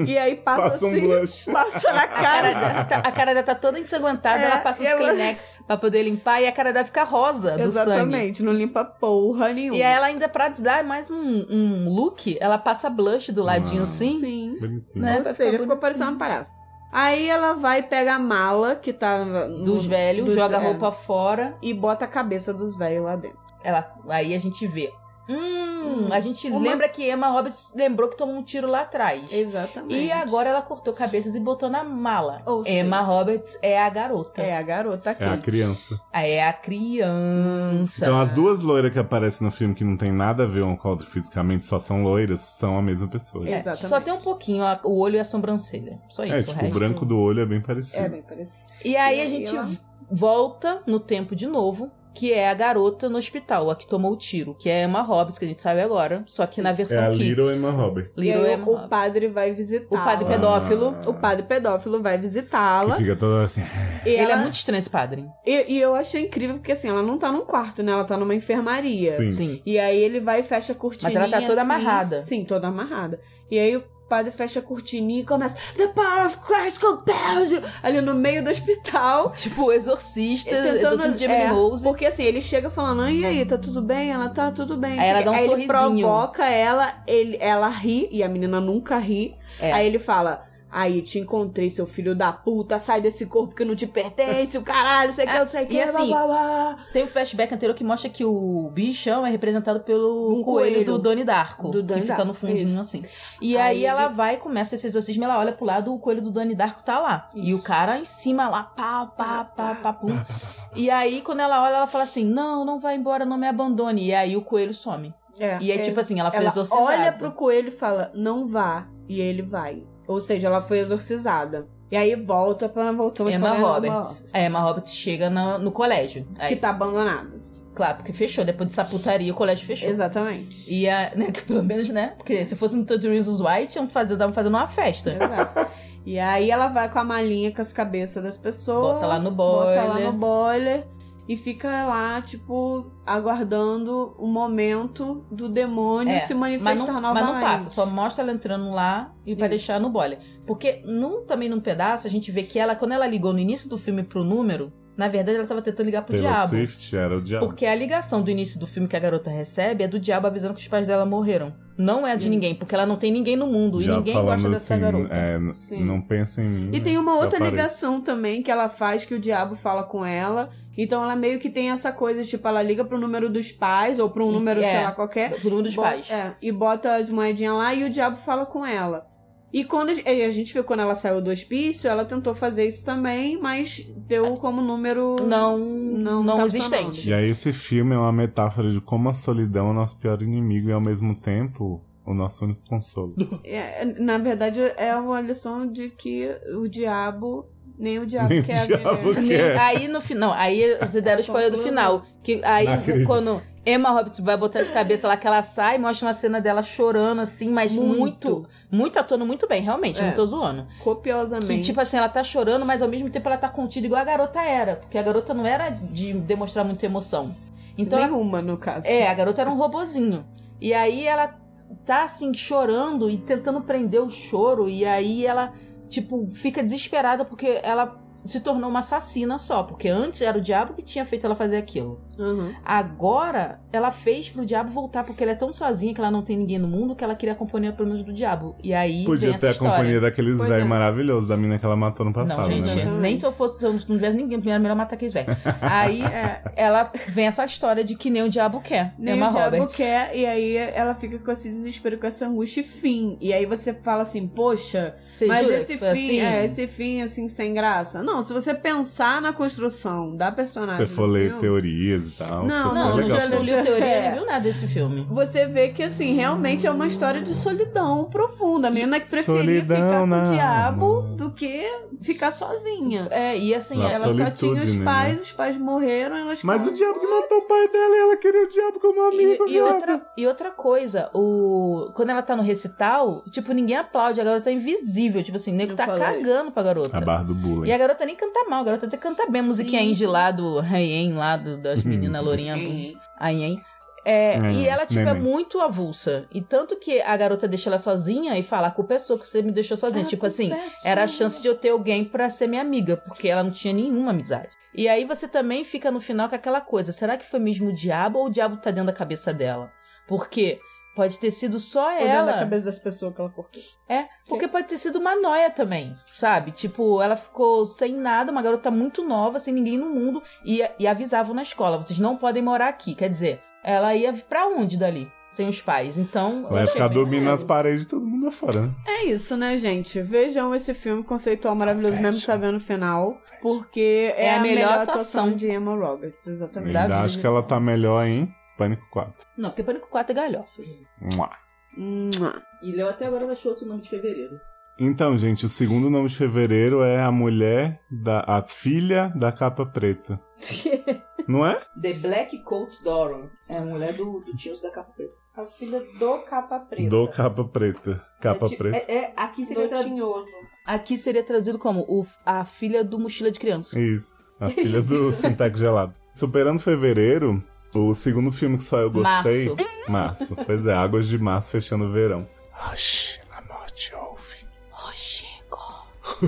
e aí passa, Passa um assim, blush. passa na A cara, cara. dela, tá- a cara dela tá toda ensanguentada, É, ela passa e uns ela- Kleenex pra poder limpar e a cara dela fica rosa do sangue. Exatamente, não limpa porra nenhuma. E aí ela ainda, pra dar mais um, um look, ela passa blush do ladinho Ah. assim. Sim. Né? Ou seja, ficou parecendo uma palhaça. Aí ela vai pega a mala que tá no- Dos velhos, dos- joga a é, roupa fora. e bota a cabeça dos velhos lá dentro. Ela, aí a gente vê Hum, a gente Uma- lembra que Emma Roberts lembrou que tomou um tiro lá atrás. Exatamente. E agora ela cortou cabeças e botou na mala. Ou Emma seja, é é a garota. É a garota aqui. É a criança. Ah, É a criança. Então as duas loiras que aparecem no filme que não tem nada a ver uma com a outra fisicamente, só são loiras, são a mesma pessoa. É, Exatamente. Só tem um pouquinho a- o olho e a sobrancelha. Só isso. É, o tipo, o resto- branco do olho é bem parecido. É bem parecido. E aí E a aí gente ela- volta no tempo de novo, que é a garota no hospital, a que tomou o tiro, que é a Emma Roberts, que a gente sabe agora, só que na É versão a kids. Little Emma Robert. E Little aí Emma o, o Roberts. padre vai visitá-la. O padre pedófilo. Ah. O padre pedófilo vai visitá-la. fica toda assim. E, Ele é muito estranho, esse padre. e, e eu achei incrível porque assim, ela não tá num quarto, né? Ela tá numa enfermaria. Sim. Sim. E aí ele vai e fecha a cortininha. Mas ela tá toda assim. amarrada. Sim, toda amarrada. E aí o padre fecha a cortininha e começa The power of Christ compels you! Ali no meio do hospital. Tipo, exorcista, Tentando- exorcista de Emily é, Rose. Porque assim, ele chega falando, "Ah, e aí, tá tudo bem? Ela tá tudo bem. Aí ela dá um aí ele sorrisinho. provoca ela, ele, ela ri, e a menina nunca ri. É. Aí ele fala. Aí, te encontrei, seu filho da puta, sai desse corpo que não te pertence, o caralho, sei que, É, não sei o que, e assim, blá, blá. Tem um flashback anterior que mostra que o bichão é representado pelo Um coelho, coelho. do Doni Darko. Do que fica Darko, no fundinho isso. assim. E Aí aí, ela ele- vai, começa esse exorcismo, ela olha pro lado, o coelho do Doni Darko tá lá. E Isso. o cara em cima lá, pá, pá, pá, pá, pum. E aí, quando ela olha, ela fala assim: Não, não vai embora, não me abandone. E aí o coelho some. É, E é, tipo assim, ela foi ela exorcizada. olha pro coelho e fala, não vá. E ele vai. Ou seja, ela foi exorcizada. E aí volta pra voltamos Emma Roberts. A Emma Roberts chega na- no colégio. Aí, Que tá abandonado. Claro, porque fechou. Depois dessa putaria, o colégio fechou. Exatamente. E a, né, que pelo menos, né? Porque se fosse no 30 Reasons Why, tinham fazer, estavam fazendo uma festa. Exato. E aí ela vai com a malinha com as cabeças das pessoas. Bota lá no Bota lá boiler. no boiler. E fica lá, tipo, aguardando o momento do demônio É, se Mas manifestar não, mas novamente. não passa, só mostra ela entrando lá e vai deixar no boiler. Porque num, também num pedaço a gente vê que ela, quando ela ligou no início do filme pro número, na verdade ela tava tentando ligar pro Taylor diabo. Swift era o diabo. Porque a ligação do início do filme que a garota recebe é do diabo avisando que os pais dela morreram. Não é de Hum. ninguém, porque ela não tem ninguém no mundo e Já ninguém gosta dessa assim, garota. é, Sim. não pensa em mim. E tem uma outra desaparece. ligação também que ela faz que o diabo fala com ela. Então ela meio que tem essa coisa, tipo, ela liga pro número dos pais ou pro um E- número, é. sei lá, qualquer. Pro número dos Bota- pais. É, e bota as moedinhas lá e o diabo fala com ela. E quando a gente, a gente viu quando ela saiu do hospício, ela tentou fazer isso também, mas deu como número. Não, Não não, existente. E aí esse filme é uma metáfora de como a solidão é o nosso pior inimigo e ao mesmo tempo o nosso único consolo. É, na verdade, é uma lição de que o diabo. Nem o diabo Nem o quer diabo ver. quer. Nem- Aí no final, aí você deram o spoiler do final. Que aí quando Emma Roberts vai botar de cabeça lá que ela sai, mostra uma cena dela chorando, assim, mas muito, Muito. muito, atuando muito bem, realmente, É. não tô zoando. Copiosamente. Que, tipo assim, ela tá chorando, mas ao mesmo tempo ela tá contida igual a garota era. Porque a garota não era de demonstrar muita emoção. Então ela Nenhuma, no caso. É, a garota era um robozinho. E aí ela tá assim, chorando e tentando prender o choro. E aí ela, tipo, fica desesperada porque ela se tornou uma assassina só. Porque antes era o diabo que tinha feito ela fazer aquilo. Uhum. Agora ela fez pro diabo voltar porque ela é tão sozinha que ela não tem ninguém no mundo que ela queria a companhia pelo menos do diabo. E aí vem Podia essa ter a história. companhia daqueles velhos é. maravilhosos da mina que ela matou no Não, passado, gente, né? Nem se eu fosse, se eu não tivesse ninguém, primeiro melhor matar aqueles velhos. Aí é, ela vem essa história de que nem o diabo quer. Nem Emma o diabo Roberts. quer, e aí ela fica com esse desespero, com essa angústia e fim. E aí você fala assim, poxa, Você mas jura esse que fim, assim? é, esse fim assim, sem graça. Não, se você pensar na construção da Se personagem. você for ler filme, teorias e tal, Não, Não, não, legal. você não liu teoria, É. não viu nada desse filme. Você vê que, assim, realmente é uma história de solidão profunda. A menina que preferia Solidão ficar com na o diabo alma. do que ficar sozinha. É, e assim, Na ela só tinha solitude, os né? pais, os pais morreram, elas Mas o diabo que matou o pai dela e ela queria o diabo como amigo. E, e outra, e outra coisa, o quando ela tá no recital, tipo, ninguém aplaude, a garota é invisível. Tipo assim, o nego Eu tá falei. cagando pra garota. A barra do bullying. E a garota nem canta mal, a garota até canta bem. A musiquinha Sim, indie lá do Rayen, lá do, das meninas lourinhas. Sim. A Yen. É, Hum, e ela, tipo, é muito avulsa. E tanto que a garota deixa ela sozinha e fala, a culpa é sua que você me deixou sozinha. Ah, tipo assim, é era a chance de eu ter alguém pra ser minha amiga, porque ela não tinha nenhuma amizade. E aí você também fica no final com aquela coisa, será que foi mesmo o diabo ou o diabo tá dentro da cabeça dela? Porque pode ter sido só Ou ela. da cabeça das pessoas que ela cortou. É, porque pode ter sido uma noia também, sabe? Tipo, ela ficou sem nada, uma garota muito nova, sem ninguém no mundo, e, e avisavam na escola: vocês não podem morar aqui. Quer dizer, ela ia pra onde dali? Sem os pais. Então. Vai ficar dormindo maneiro. nas paredes e todo mundo fora, né? É isso, né, gente? Vejam esse filme conceitual maravilhoso, mesmo sabendo o final. Porque é, É a melhor, melhor atuação atuação. de Emma Roberts, exatamente. Ainda acho que ela tá melhor em Pânico 4. Não, porque Pânico 4 é galhofa. gente. Mua. Mua. E Léo até agora não achou outro nome de fevereiro. Então, gente, o segundo nome de fevereiro é a mulher da. a filha da capa preta. Não é? The Black Coats Doron. É a mulher do, do Tios da capa preta. A filha do capa preta. Do capa preta. Capa é, preta. É, é, aqui, seria tra- tinhoso. aqui seria traduzido como o, a filha do mochila de criança. Isso. A filha do Sinteco Gelado. Superando fevereiro, o segundo filme que só eu gostei. Março. Março. Pois é, Águas de Março fechando o verão. Hush, a morte ouve.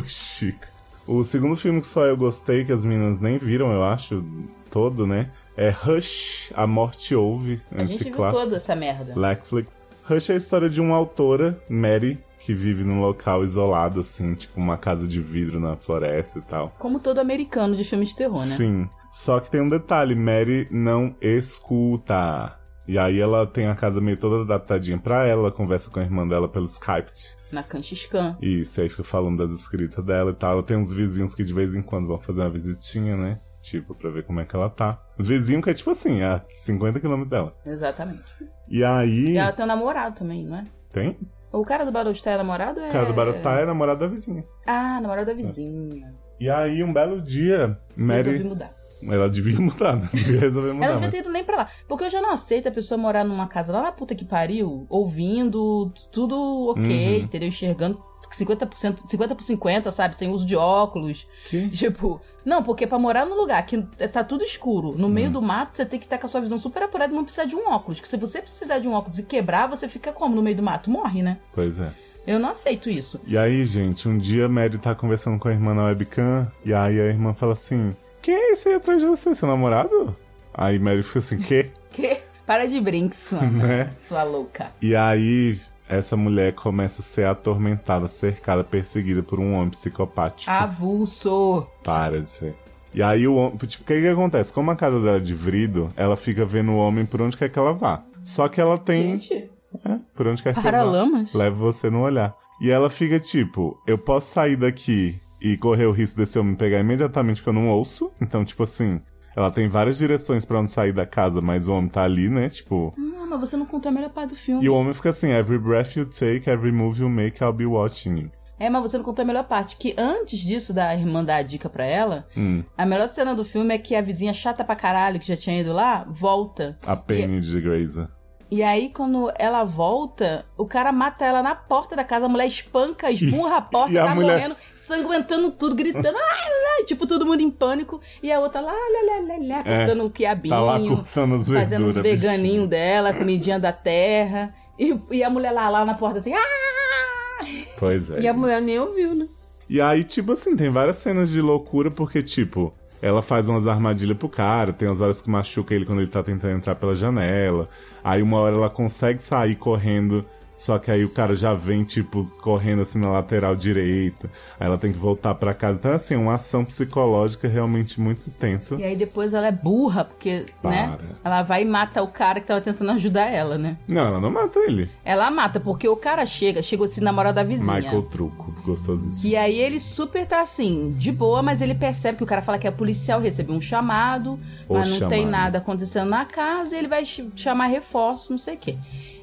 Chico. O segundo filme que só eu gostei, que as meninas nem viram, eu acho, todo, né? É Rush, A Morte Ouve, A gente viu clássico. toda essa merda. Netflix. Rush é a história de uma autora, Mary, que vive num local isolado, assim, tipo uma casa de vidro na floresta e tal. Como todo americano de filme de terror, né? Sim. Só que tem um detalhe, Mary não escuta. E aí ela tem a casa meio toda adaptadinha pra ela, ela conversa com a irmã dela pelo Skype. Na Canchiscan. Isso, aí fica falando das escritas dela e tal. Ela tem uns vizinhos que de vez em quando vão fazer uma visitinha, né? Tipo, pra ver como é que ela tá. Vizinho que é tipo assim, a 50 quilômetros dela. Exatamente. E aí. E ela tem um namorado também, não é? Tem? O cara do Barostar é namorado? É... O cara do Barastar é namorado da vizinha. Ah, namorado da vizinha. E aí, um belo dia, Resolvi Mary. mudar. Ela devia mudar, né? Devia resolver mudar. Ela não devia ter ido nem pra lá. Porque eu já não aceito a pessoa morar numa casa lá na puta que pariu, ouvindo, tudo ok, Uhum. entendeu? Enxergando 50%, 50 por 50, sabe? Sem uso de óculos. Que? Tipo, não, porque pra morar num lugar que tá tudo escuro, no meio Hum. do mato, você tem que estar com a sua visão super apurada e não precisar de um óculos. Que se você precisar de um óculos e quebrar, você fica como no meio do mato? Morre, né? Pois é. Eu não aceito isso. E aí, gente, um dia Mary tá conversando com a irmã na webcam, e aí a irmã fala assim: Quem é esse aí atrás de você, seu namorado? Aí Mary fica assim, quê? Que? Para de brinco, sua, Né? sua louca. E aí essa mulher começa a ser atormentada, cercada, perseguida por um homem psicopático. Avulso. Para de ser. E aí o homem. Tipo, o que que acontece? Como a casa dela é de vidro, ela fica vendo o homem por onde quer que ela vá. Só que ela tem. Gente, É, por onde quer que ela vá. Leva você no olhar. E ela fica tipo, eu posso sair daqui e correr o risco desse homem me pegar imediatamente que eu não ouço. Então, tipo assim, ela tem várias direções pra onde sair da casa, mas o homem tá ali, né? Tipo. Ah, mas você não contou a melhor parte do filme. E o homem fica assim, every breath you take, every move you make, I'll be watching you. É, mas você não contou a melhor parte. Que antes disso, da irmã dar a dica pra ela, Hum, a melhor cena do filme é que a vizinha chata pra caralho, que já tinha ido lá, volta. a Penny de Grazer. E aí, quando ela volta, o cara mata ela na porta da casa, a mulher espanca, esburra a porta, e a tá mulher- morrendo, sanguentando tudo, gritando, tipo, todo mundo em pânico. E a outra lá, lá, lá, lá, lá, É, cortando o quiabinho, Tá lá cortando as verduras. fazendo os bichinho. veganinhos dela, comidinha da terra. E, e a mulher lá, lá na porta assim, ah! Pois é. E a mulher nem ouviu, né? E aí, tipo assim, tem várias cenas de loucura, porque, tipo, ela faz umas armadilhas pro cara, tem as horas que machuca ele quando ele tá tentando entrar pela janela. Aí uma hora ela consegue sair correndo, só que aí o cara já vem, tipo, correndo assim na lateral direita. Aí ela tem que voltar pra casa. Então, assim, uma ação psicológica realmente muito tensa. E aí depois ela é burra, porque, né? Para. Ela vai e mata o cara que tava tentando ajudar ela, né? Não, ela não mata ele. Ela mata, porque o cara chega, chegou esse namorado da vizinha. Michael Truco, gostosíssimo. Que aí ele super tá assim, de boa, mas ele percebe que o cara fala que é policial, recebeu um chamado, O mas não tem chamado. nada acontecendo na casa, e ele vai ch- chamar reforço, não sei o quê.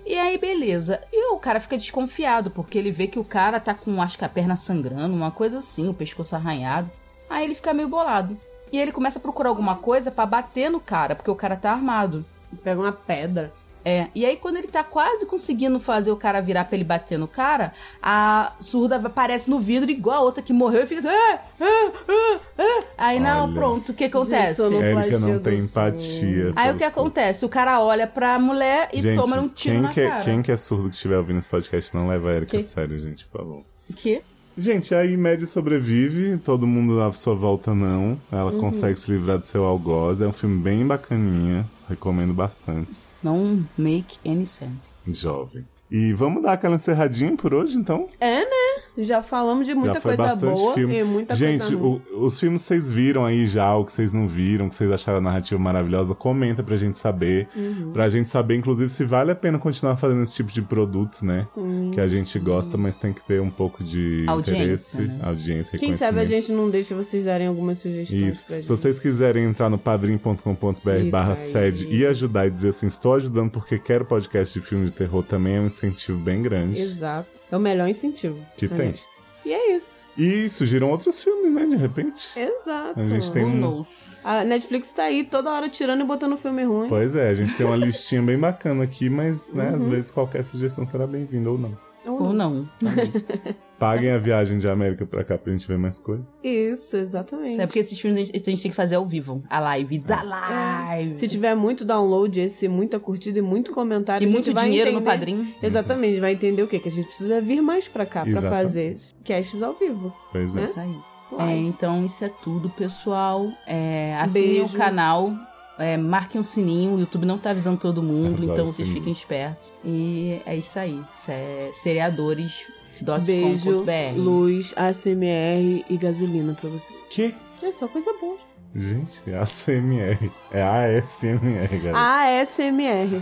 E aí, beleza. E o cara fica desconfiado, porque ele vê que o cara tá com, acho que a perna sangrando, uma coisa assim, o pescoço arranhado. Aí ele fica meio bolado. E ele começa a procurar alguma coisa pra bater no cara, porque o cara tá armado. Pega uma pedra. É, e aí quando ele tá quase conseguindo fazer o cara virar pra ele bater no cara, a surda aparece no vidro igual a outra que morreu e fica assim. "Ah, ah, ah, ah". Aí não, pronto, o que acontece? Gente, Érica não tem empatia. Aí o que acontece? O cara olha pra mulher e Gente, toma um tiro quem na que é, cara. Quem que é surdo que estiver ouvindo esse podcast não leva a Erika a sério, gente, por favor. Que? Gente, aí Maddie sobrevive, todo mundo à sua volta não. Ela Uhum. consegue se livrar do seu algoz. É um filme bem bacaninha, recomendo bastante. Não make any sense. Jovem. E vamos dar aquela encerradinha por hoje, então? É, né? Já falamos de muita Já foi coisa bastante boa filme. e muita Gente, coisa ruim. os filmes que vocês viram aí já, o que vocês não viram, o que vocês acharam a narrativa maravilhosa, comenta pra gente saber. Uhum. Pra gente saber, inclusive, se vale a pena continuar fazendo esse tipo de produto, né? Sim. Que a gente gosta, mas tem que ter um pouco de Audiência, interesse, né? audiência, Quem sabe a gente não deixa vocês darem algumas sugestões Isso. pra gente. Se vocês quiserem entrar no padrim.com.br barra sede e ajudar e dizer assim, estou ajudando porque quero podcast de filme de terror, também é um incentivo bem grande. Exato. É o melhor incentivo. Que tem. gente? E é isso. E surgiram outros filmes, né, de repente. Exato. A gente tem um-? A Netflix tá aí toda hora tirando e botando filme ruim. Pois é, a gente tem uma listinha bem bacana aqui, mas, né, às Uhum. vezes qualquer sugestão será bem-vinda ou não. Ou Ou não. também. Paguem a viagem de América pra cá pra gente ver mais coisa. Isso, exatamente. É porque esses filmes a gente a gente tem que fazer ao vivo. A live da É. live. Se tiver muito download, esse, muita curtida e muito comentário, E muito vai dinheiro no entender- padrinho. Exatamente, vai entender o quê? Que a gente precisa vir mais pra cá pra Exatamente. fazer casts ao vivo. Pois é. Né? Isso aí. É, então isso é tudo, pessoal. É, assinem Beijo. o canal, é, marquem o sininho. O YouTube não tá avisando todo mundo, então vocês sininho. fiquem espertos. E é isso aí. Isso é seriadores.com.br. Beijo, luz, ASMR e gasolina pra você. Que? É só coisa boa. Gente, é ACMR. É ASMR, galera. ASMR.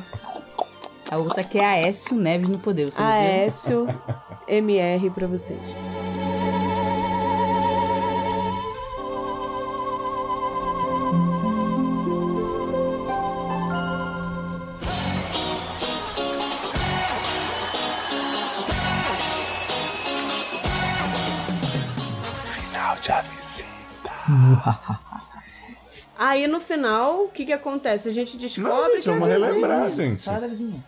A outra que é a Aécio Neves no Poder. Aécio MR pra vocês. A visita. Aí no final, o que que acontece? A gente descobre Não, gente, que a vamos vizinha- relembrar, gente. Fala da vizinha.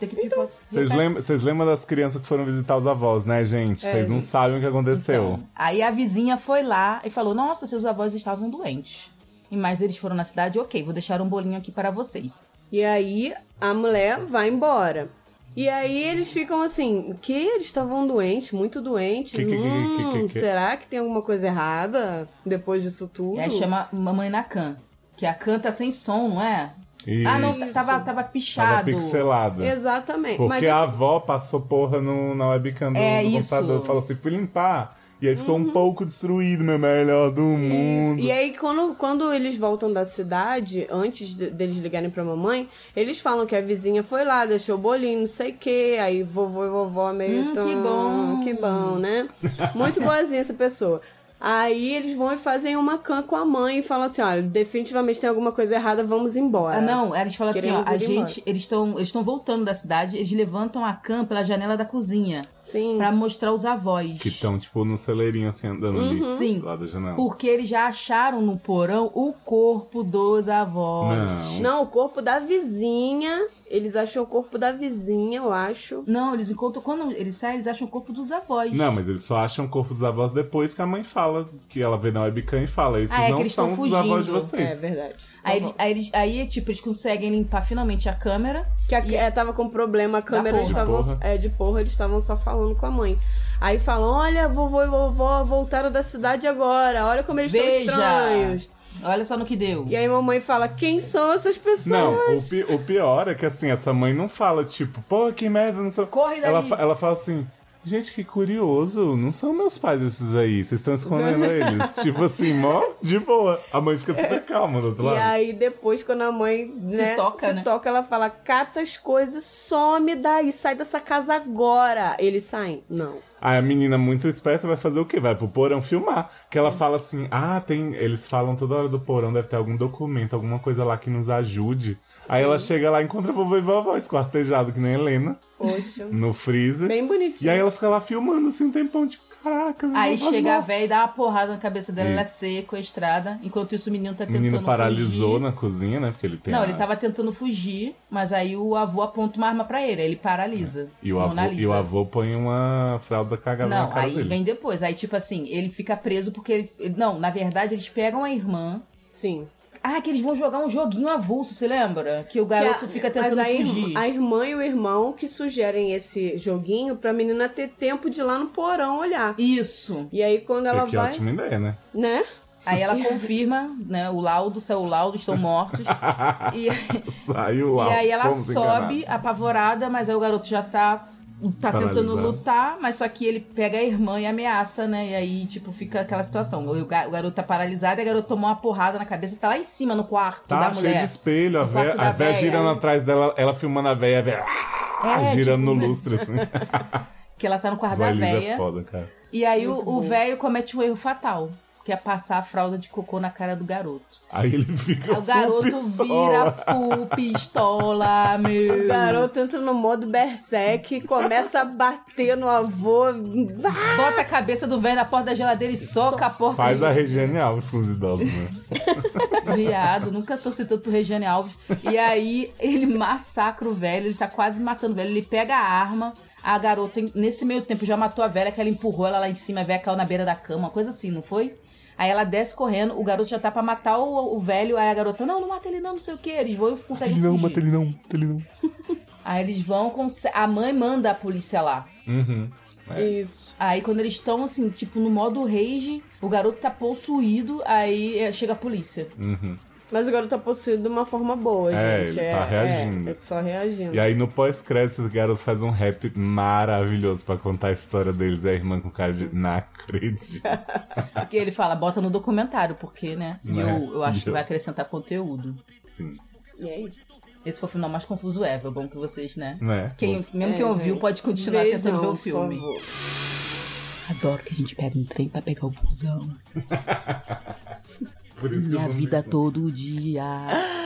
Tem que pipoca. Vocês lembram, vocês lembram das crianças que foram visitar os avós, né, gente? É, Vocês não gente. sabem o que aconteceu. Então, aí a vizinha foi lá e falou: Nossa, seus avós estavam doentes. E mais eles foram na cidade, ok, vou deixar um bolinho aqui para vocês. E aí a mulher vai embora. E aí eles ficam assim, o que? Eles estavam doentes, muito doentes. Que, que, que, que, hum, que, que? será que tem alguma coisa errada depois disso tudo? E aí chama Mamãe na Can. Que a Can tá sem som, não é? Isso. Ah, não, tava, tava Tava pichado. pixelada. Exatamente. Mas Porque assim, a avó passou porra no, na webcam do, É do isso. computador. Falou assim, fui limpar. E aí ficou um pouco destruído, meu melhor do Uhum. Isso. mundo. E aí, quando, quando eles voltam da cidade, antes de- deles ligarem pra mamãe, eles falam que a vizinha foi lá, deixou bolinho, não sei o quê. Aí vovô e vovó meio Hum, tão... que bom. Que bom, né? Muito boazinha essa pessoa. Aí eles vão e fazem uma can com a mãe e falam assim: olha, definitivamente tem alguma coisa errada, vamos embora. Ah, não, eles falam assim, ó, Queremos a ir embora. gente, eles estão eles estão voltando da cidade, eles levantam a Can pela janela da cozinha Sim. pra mostrar os avós. Que estão, tipo, no celeirinho, assim, andando Uhum. ali. Sim. Lá da janela. Porque eles já acharam no porão o corpo dos avós. Não. Não, o corpo da vizinha. Eles acham o corpo da vizinha, eu acho. Não, eles encontram. Quando eles saem, eles acham o corpo dos avós. Não, mas eles só acham o corpo dos avós depois que a mãe fala, que ela vê na webcam e fala, esses Ah, é que não eles são os avós de fugindo. vocês. É verdade. Aí, eles- aí, eles- aí, tipo, eles conseguem limpar finalmente a câmera. Que a, E- é, tava com problema, a câmera eles porra. estavam. De porra. É, de porra, eles estavam só falando com a mãe. Aí falam: olha, vovô e vovó voltaram da cidade agora, olha como eles Veja. estão estranhos. Olha só no que deu. E aí mamãe fala: quem são essas pessoas? Não, o, pi- o pior é que assim, essa mãe não fala, tipo, pô, que merda, não sei. Corre daí. Ela, fa- ela fala assim, gente, que curioso, não são meus pais esses aí, vocês estão escondendo eles. tipo assim, mó de boa. A mãe fica super calma do outro E lado. aí depois, quando a mãe né, toca, se né? toca, ela fala: cata as coisas, some daí, sai dessa casa agora. Eles saem? Não. Aí a menina muito esperta vai fazer o quê? Vai pro porão filmar. Que ela fala assim, ah, tem. Eles falam toda hora do porão, deve ter algum documento, alguma coisa lá que nos ajude. Aí ela chega lá e encontra vovô e vovó esquartejado, que nem a Helena, Poxa. no freezer. Bem bonitinho. E aí ela fica lá filmando assim um tempão, tipo, caraca, meu Aí vovó, chega a nossa. véia e dá uma porrada na cabeça dela, ela é Isso. sequestrada. Enquanto isso, o menino tá O tentando menino paralisou fugir. na cozinha, né? Porque ele tem. Não, a- ele tava tentando fugir, mas aí o avô aponta uma arma pra ele, aí ele paralisa. E o, avô, e o avô põe uma fralda cagada na Não, cara aí dele. vem depois. Aí, tipo assim, ele fica preso porque ele- Não, na verdade, eles pegam a irmã. Sim. Ah, que eles vão jogar um joguinho avulso, você lembra? Que o garoto Que a- fica tentando mas a, irmã- fugir. a irmã e o irmão que sugerem esse joguinho pra menina ter tempo de ir lá no porão olhar. Isso. E aí quando ela que, que vai, ótima ideia, né? né? Aí ela confirma, né? O laudo, saiu o laudo, estão mortos. e, Saiu e lá. aí ela sobe enganados. apavorada, mas aí o garoto já tá tá tentando lutar, mas só que ele pega a irmã e ameaça, né? E aí, tipo, fica aquela situação. O, ga- o garoto tá paralisado e a garota tomou uma porrada na cabeça e tá lá em cima, no quarto Tá da cheio mulher. de espelho, a véia, da a véia véia. girando atrás dela, ela filmando a véia, a véia É, girando tipo, no né? lustre, assim. Que ela tá no quarto da Valisa é véia. foda, cara. E aí o- Muito o velho comete um erro fatal. Que é passar a fralda de cocô na cara do garoto. Aí ele fica. Aí o garoto full vira pistola. full pistola, meu. O garoto entra no modo berserk, começa a bater no avô. Bota a cabeça do velho na porta da geladeira e soca a porta. Faz a Regiane Alves com os idosos, né? Viado, nunca torci tanto pro Regiane Alves. E aí ele massacra o velho, ele tá quase matando o velho. Ele pega a arma, a garota, nesse meio tempo, já matou a velha, que ela empurrou ela lá em cima, a velha caiu na beira da cama, coisa assim, não foi? Aí ela desce correndo, o garoto já tá pra matar o, o velho, aí a garota, não, não mata ele não, não sei o que. Eles vão e conseguem Ele não, fugir. mata ele não, mata ele não. Aí eles vão, a mãe manda a polícia lá. Uhum. É. Isso. Aí quando eles estão assim, tipo, no modo rage, o garoto tá possuído, aí é, chega a polícia. Uhum. Mas o garoto tá possuído de uma forma boa, É, gente. ele tá reagindo. É, é só reagindo. E aí no pós-crédito, os garotos fazem um rap maravilhoso pra contar a história deles. E a irmã com cara de. Não acredito. Porque ele fala, bota no documentário, porque, né? Eu, é? eu acho que Eu- vai acrescentar conteúdo. Sim. E é isso. Esse foi o final mais confuso ever. Bom que vocês, né? Não é? Quem, mesmo É, quem ouviu gente. pode continuar Vejam, tentando ver o filme. Adoro que a gente pega um trem pra pegar o busão. Por isso que eu Minha vida vi. todo dia.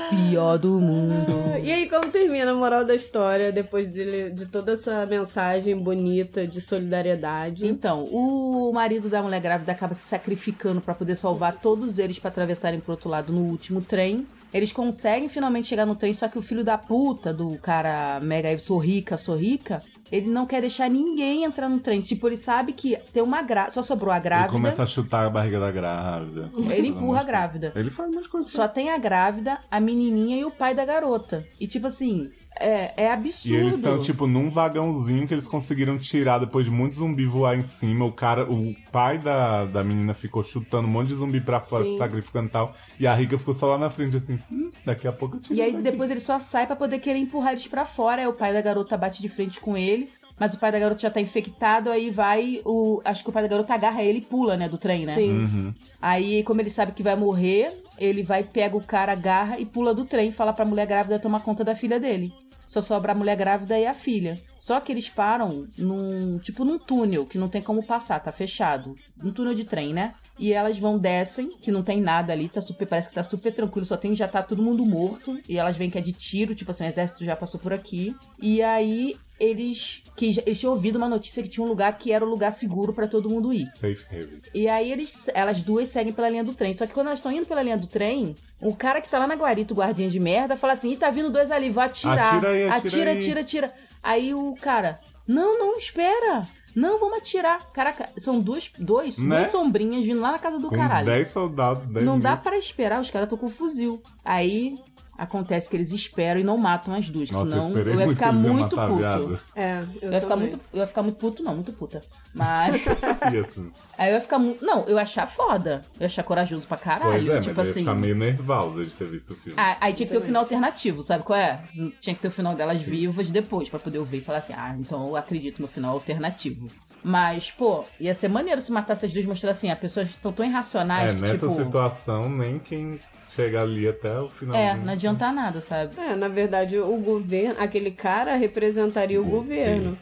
Pior do mundo. E aí, como termina a moral da história, depois dele, de toda essa mensagem bonita de solidariedade? Então, o marido da mulher grávida acaba se sacrificando pra poder salvar todos eles pra atravessarem pro outro lado no último trem. Eles conseguem finalmente chegar no trem, só que o filho da puta do cara mega sou rica, sou rica, ele não quer deixar ninguém entrar no trem. Tipo, ele sabe que tem uma grávida, só sobrou a Ele grávida. começa a chutar a barriga da grávida. Ele empurra a grávida. Ele faz umas coisas. Só tem a grávida, a menininha e o pai da garota. E tipo assim, é, é absurdo. E eles estão, tipo, num vagãozinho que eles conseguiram tirar depois de muito zumbi voar em cima. O cara, o pai da, da menina ficou chutando um monte de zumbi pra fora, se sacrificando e tal. E a Rica ficou só lá na frente, assim, hum, daqui a pouco eu tiro. E aí daqui. depois ele só sai pra poder querer empurrar eles pra fora. Aí o pai da garota bate de frente com ele. Mas o pai da garota já tá infectado, aí vai o. Acho que o pai da garota agarra ele e pula, né, do trem, né? Sim. Uhum. Aí, como ele sabe que vai morrer, ele vai, pega o cara, agarra e pula do trem, fala pra mulher grávida tomar conta da filha dele. Só sobra a mulher grávida e a filha. Só que eles param num. Tipo num túnel, que não tem como passar, tá fechado. Um túnel de trem, né? E elas vão, descem, que não tem nada ali, tá super, parece que tá super tranquilo, só tem, já tá todo mundo morto. E elas veem que é de tiro, tipo assim, o exército já passou por aqui. E aí eles. Que, eles tinham ouvido uma notícia que tinha um lugar que era o lugar seguro pra todo mundo ir. Safe haven. E aí eles, elas duas seguem pela linha do trem. Só que quando elas estão indo pela linha do trem, o cara que tá lá na guarita, o guardinha de merda, fala assim: Ih, tá vindo dois ali, vou atirar. Atira aí, atira atira, aí." atira, atira. Aí o cara, não, não, espera. Não, vamos atirar. Caraca, são duas, dois, Né? duas sombrinhas vindo lá na casa do Com caralho. 10 soldados, 10 Não dá mil. pra esperar, os caras estão com fuzil. Aí acontece que eles esperam e não matam as duas, Nossa, eu senão esperei eu ia ficar muito puto. É, eu, Eu ia, ficar muito, eu ia ficar muito puto, não, muito puta. Mas. E assim, Aí eu ia ficar muito. Não, eu ia achar foda. Eu ia achar corajoso pra caralho. pois é, tipo mas eu ia assim. ficar meio nervosa de ter visto o filme. Ah, aí tinha que ter o final alternativo, sabe qual é? Tinha que ter o final delas vivas depois, pra poder ouvir e falar assim, ah, então eu acredito no final alternativo. Mas, pô, ia ser maneiro se matasse as duas e mostrar assim, as pessoas estão tão irracionais é, que, nessa tipo. situação, nem quem chega ali até o final. É, não adianta nada, sabe? É, na verdade, o governo, aquele cara representaria o governo.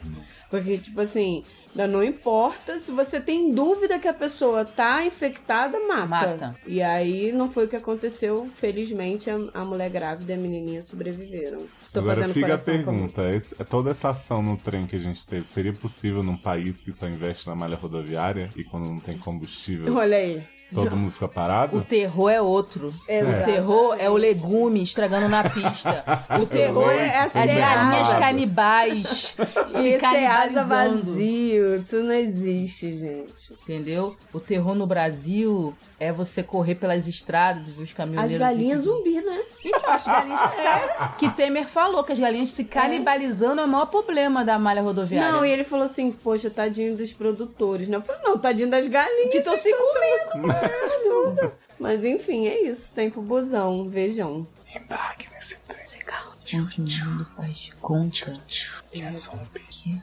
Porque, tipo assim, não importa se você tem dúvida que a pessoa tá infectada, mata. Mata. E aí não foi o que aconteceu. Felizmente, a, a mulher grávida e a menininha sobreviveram. Tô Agora fica a pergunta: esse- toda essa ação no trem que a gente teve, seria possível num país que só investe na malha rodoviária e quando não tem combustível Olha aí. Todo mundo fica O parado? terror é outro. É, O terror é o legume estragando na pista. O terror é é as galinhas canibais E asa canibalizando. vazio. Isso não existe, gente. Entendeu? O terror no Brasil é você correr pelas estradas e ver os As caminhoneiros. galinhas assim, zumbi, né? Então, as galinhas que Temer falou que as galinhas se canibalizando é o maior problema da malha rodoviária. Não, e ele falou assim, poxa, tadinho dos produtores. né? Eu falei, não, tadinho das galinhas. que estão se comendo. Mas enfim, é isso. Tempo busão, vejam. Embarque nesse trem. Todo mundo faz de conta Que é zumbi.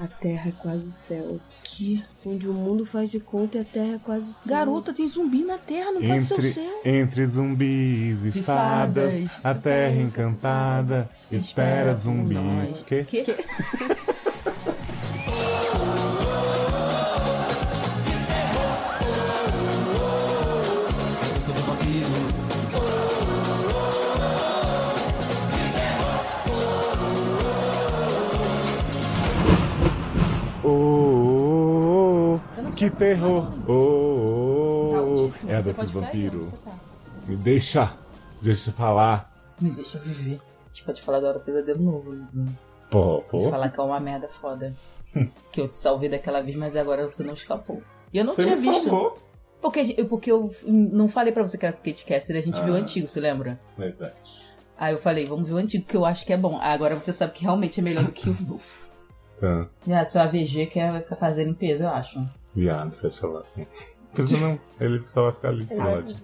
A terra é quase o céu. Que? Onde o mundo faz de conta e a terra é quase o céu. Garota, tem zumbi na terra, não pode ser o Entre, céu. entre zumbis e E fadas, fadas, a terra encantada espera zumbis. Que? Que? terror! Oh, oh, oh. É a dança do vampiro. tá. Me deixa, deixa eu falar. Me deixa viver. A gente pode falar da hora do pesadelo novo. né? Pô, Pode pô. falar que é uma merda foda. que eu te salvei daquela vez, mas agora você não escapou. E eu não Você tinha me visto. salvou. Porque, porque eu não falei pra você que era Kate Caster, a gente viu o Ah. antigo, você lembra? Verdade. Aí eu falei, vamos ver o antigo, que eu acho que é bom. Agora você sabe que realmente é melhor do que o novo. Tá. E a sua AVG quer fazer limpeza, eu acho. Viado, fecha lá. Precisa não, ele vai ficar ali. Pode.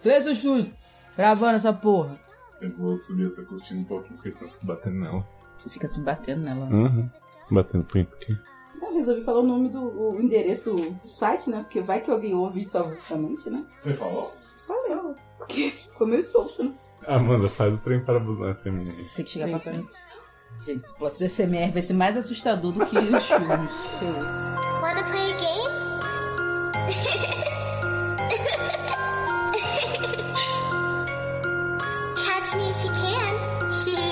Silêncio, Júlio! Gravando essa porra. Eu vou subir essa cortina um pouquinho, porque senão eu fico batendo nela. Você fica se batendo nela. Uhum. Batendo pinto aqui. Eu resolvi falar o nome do o endereço do site, né? Porque vai que alguém ouve isso avulsamente, né? Você falou? Valeu. Porque ficou meio solto, né? Amanda, faz o trem para buscar SMR. Tem que chegar pra frente. Gente, esse plot do SMR vai ser mais assustador do que os filmes. Wanna play a game? Catch me if you can.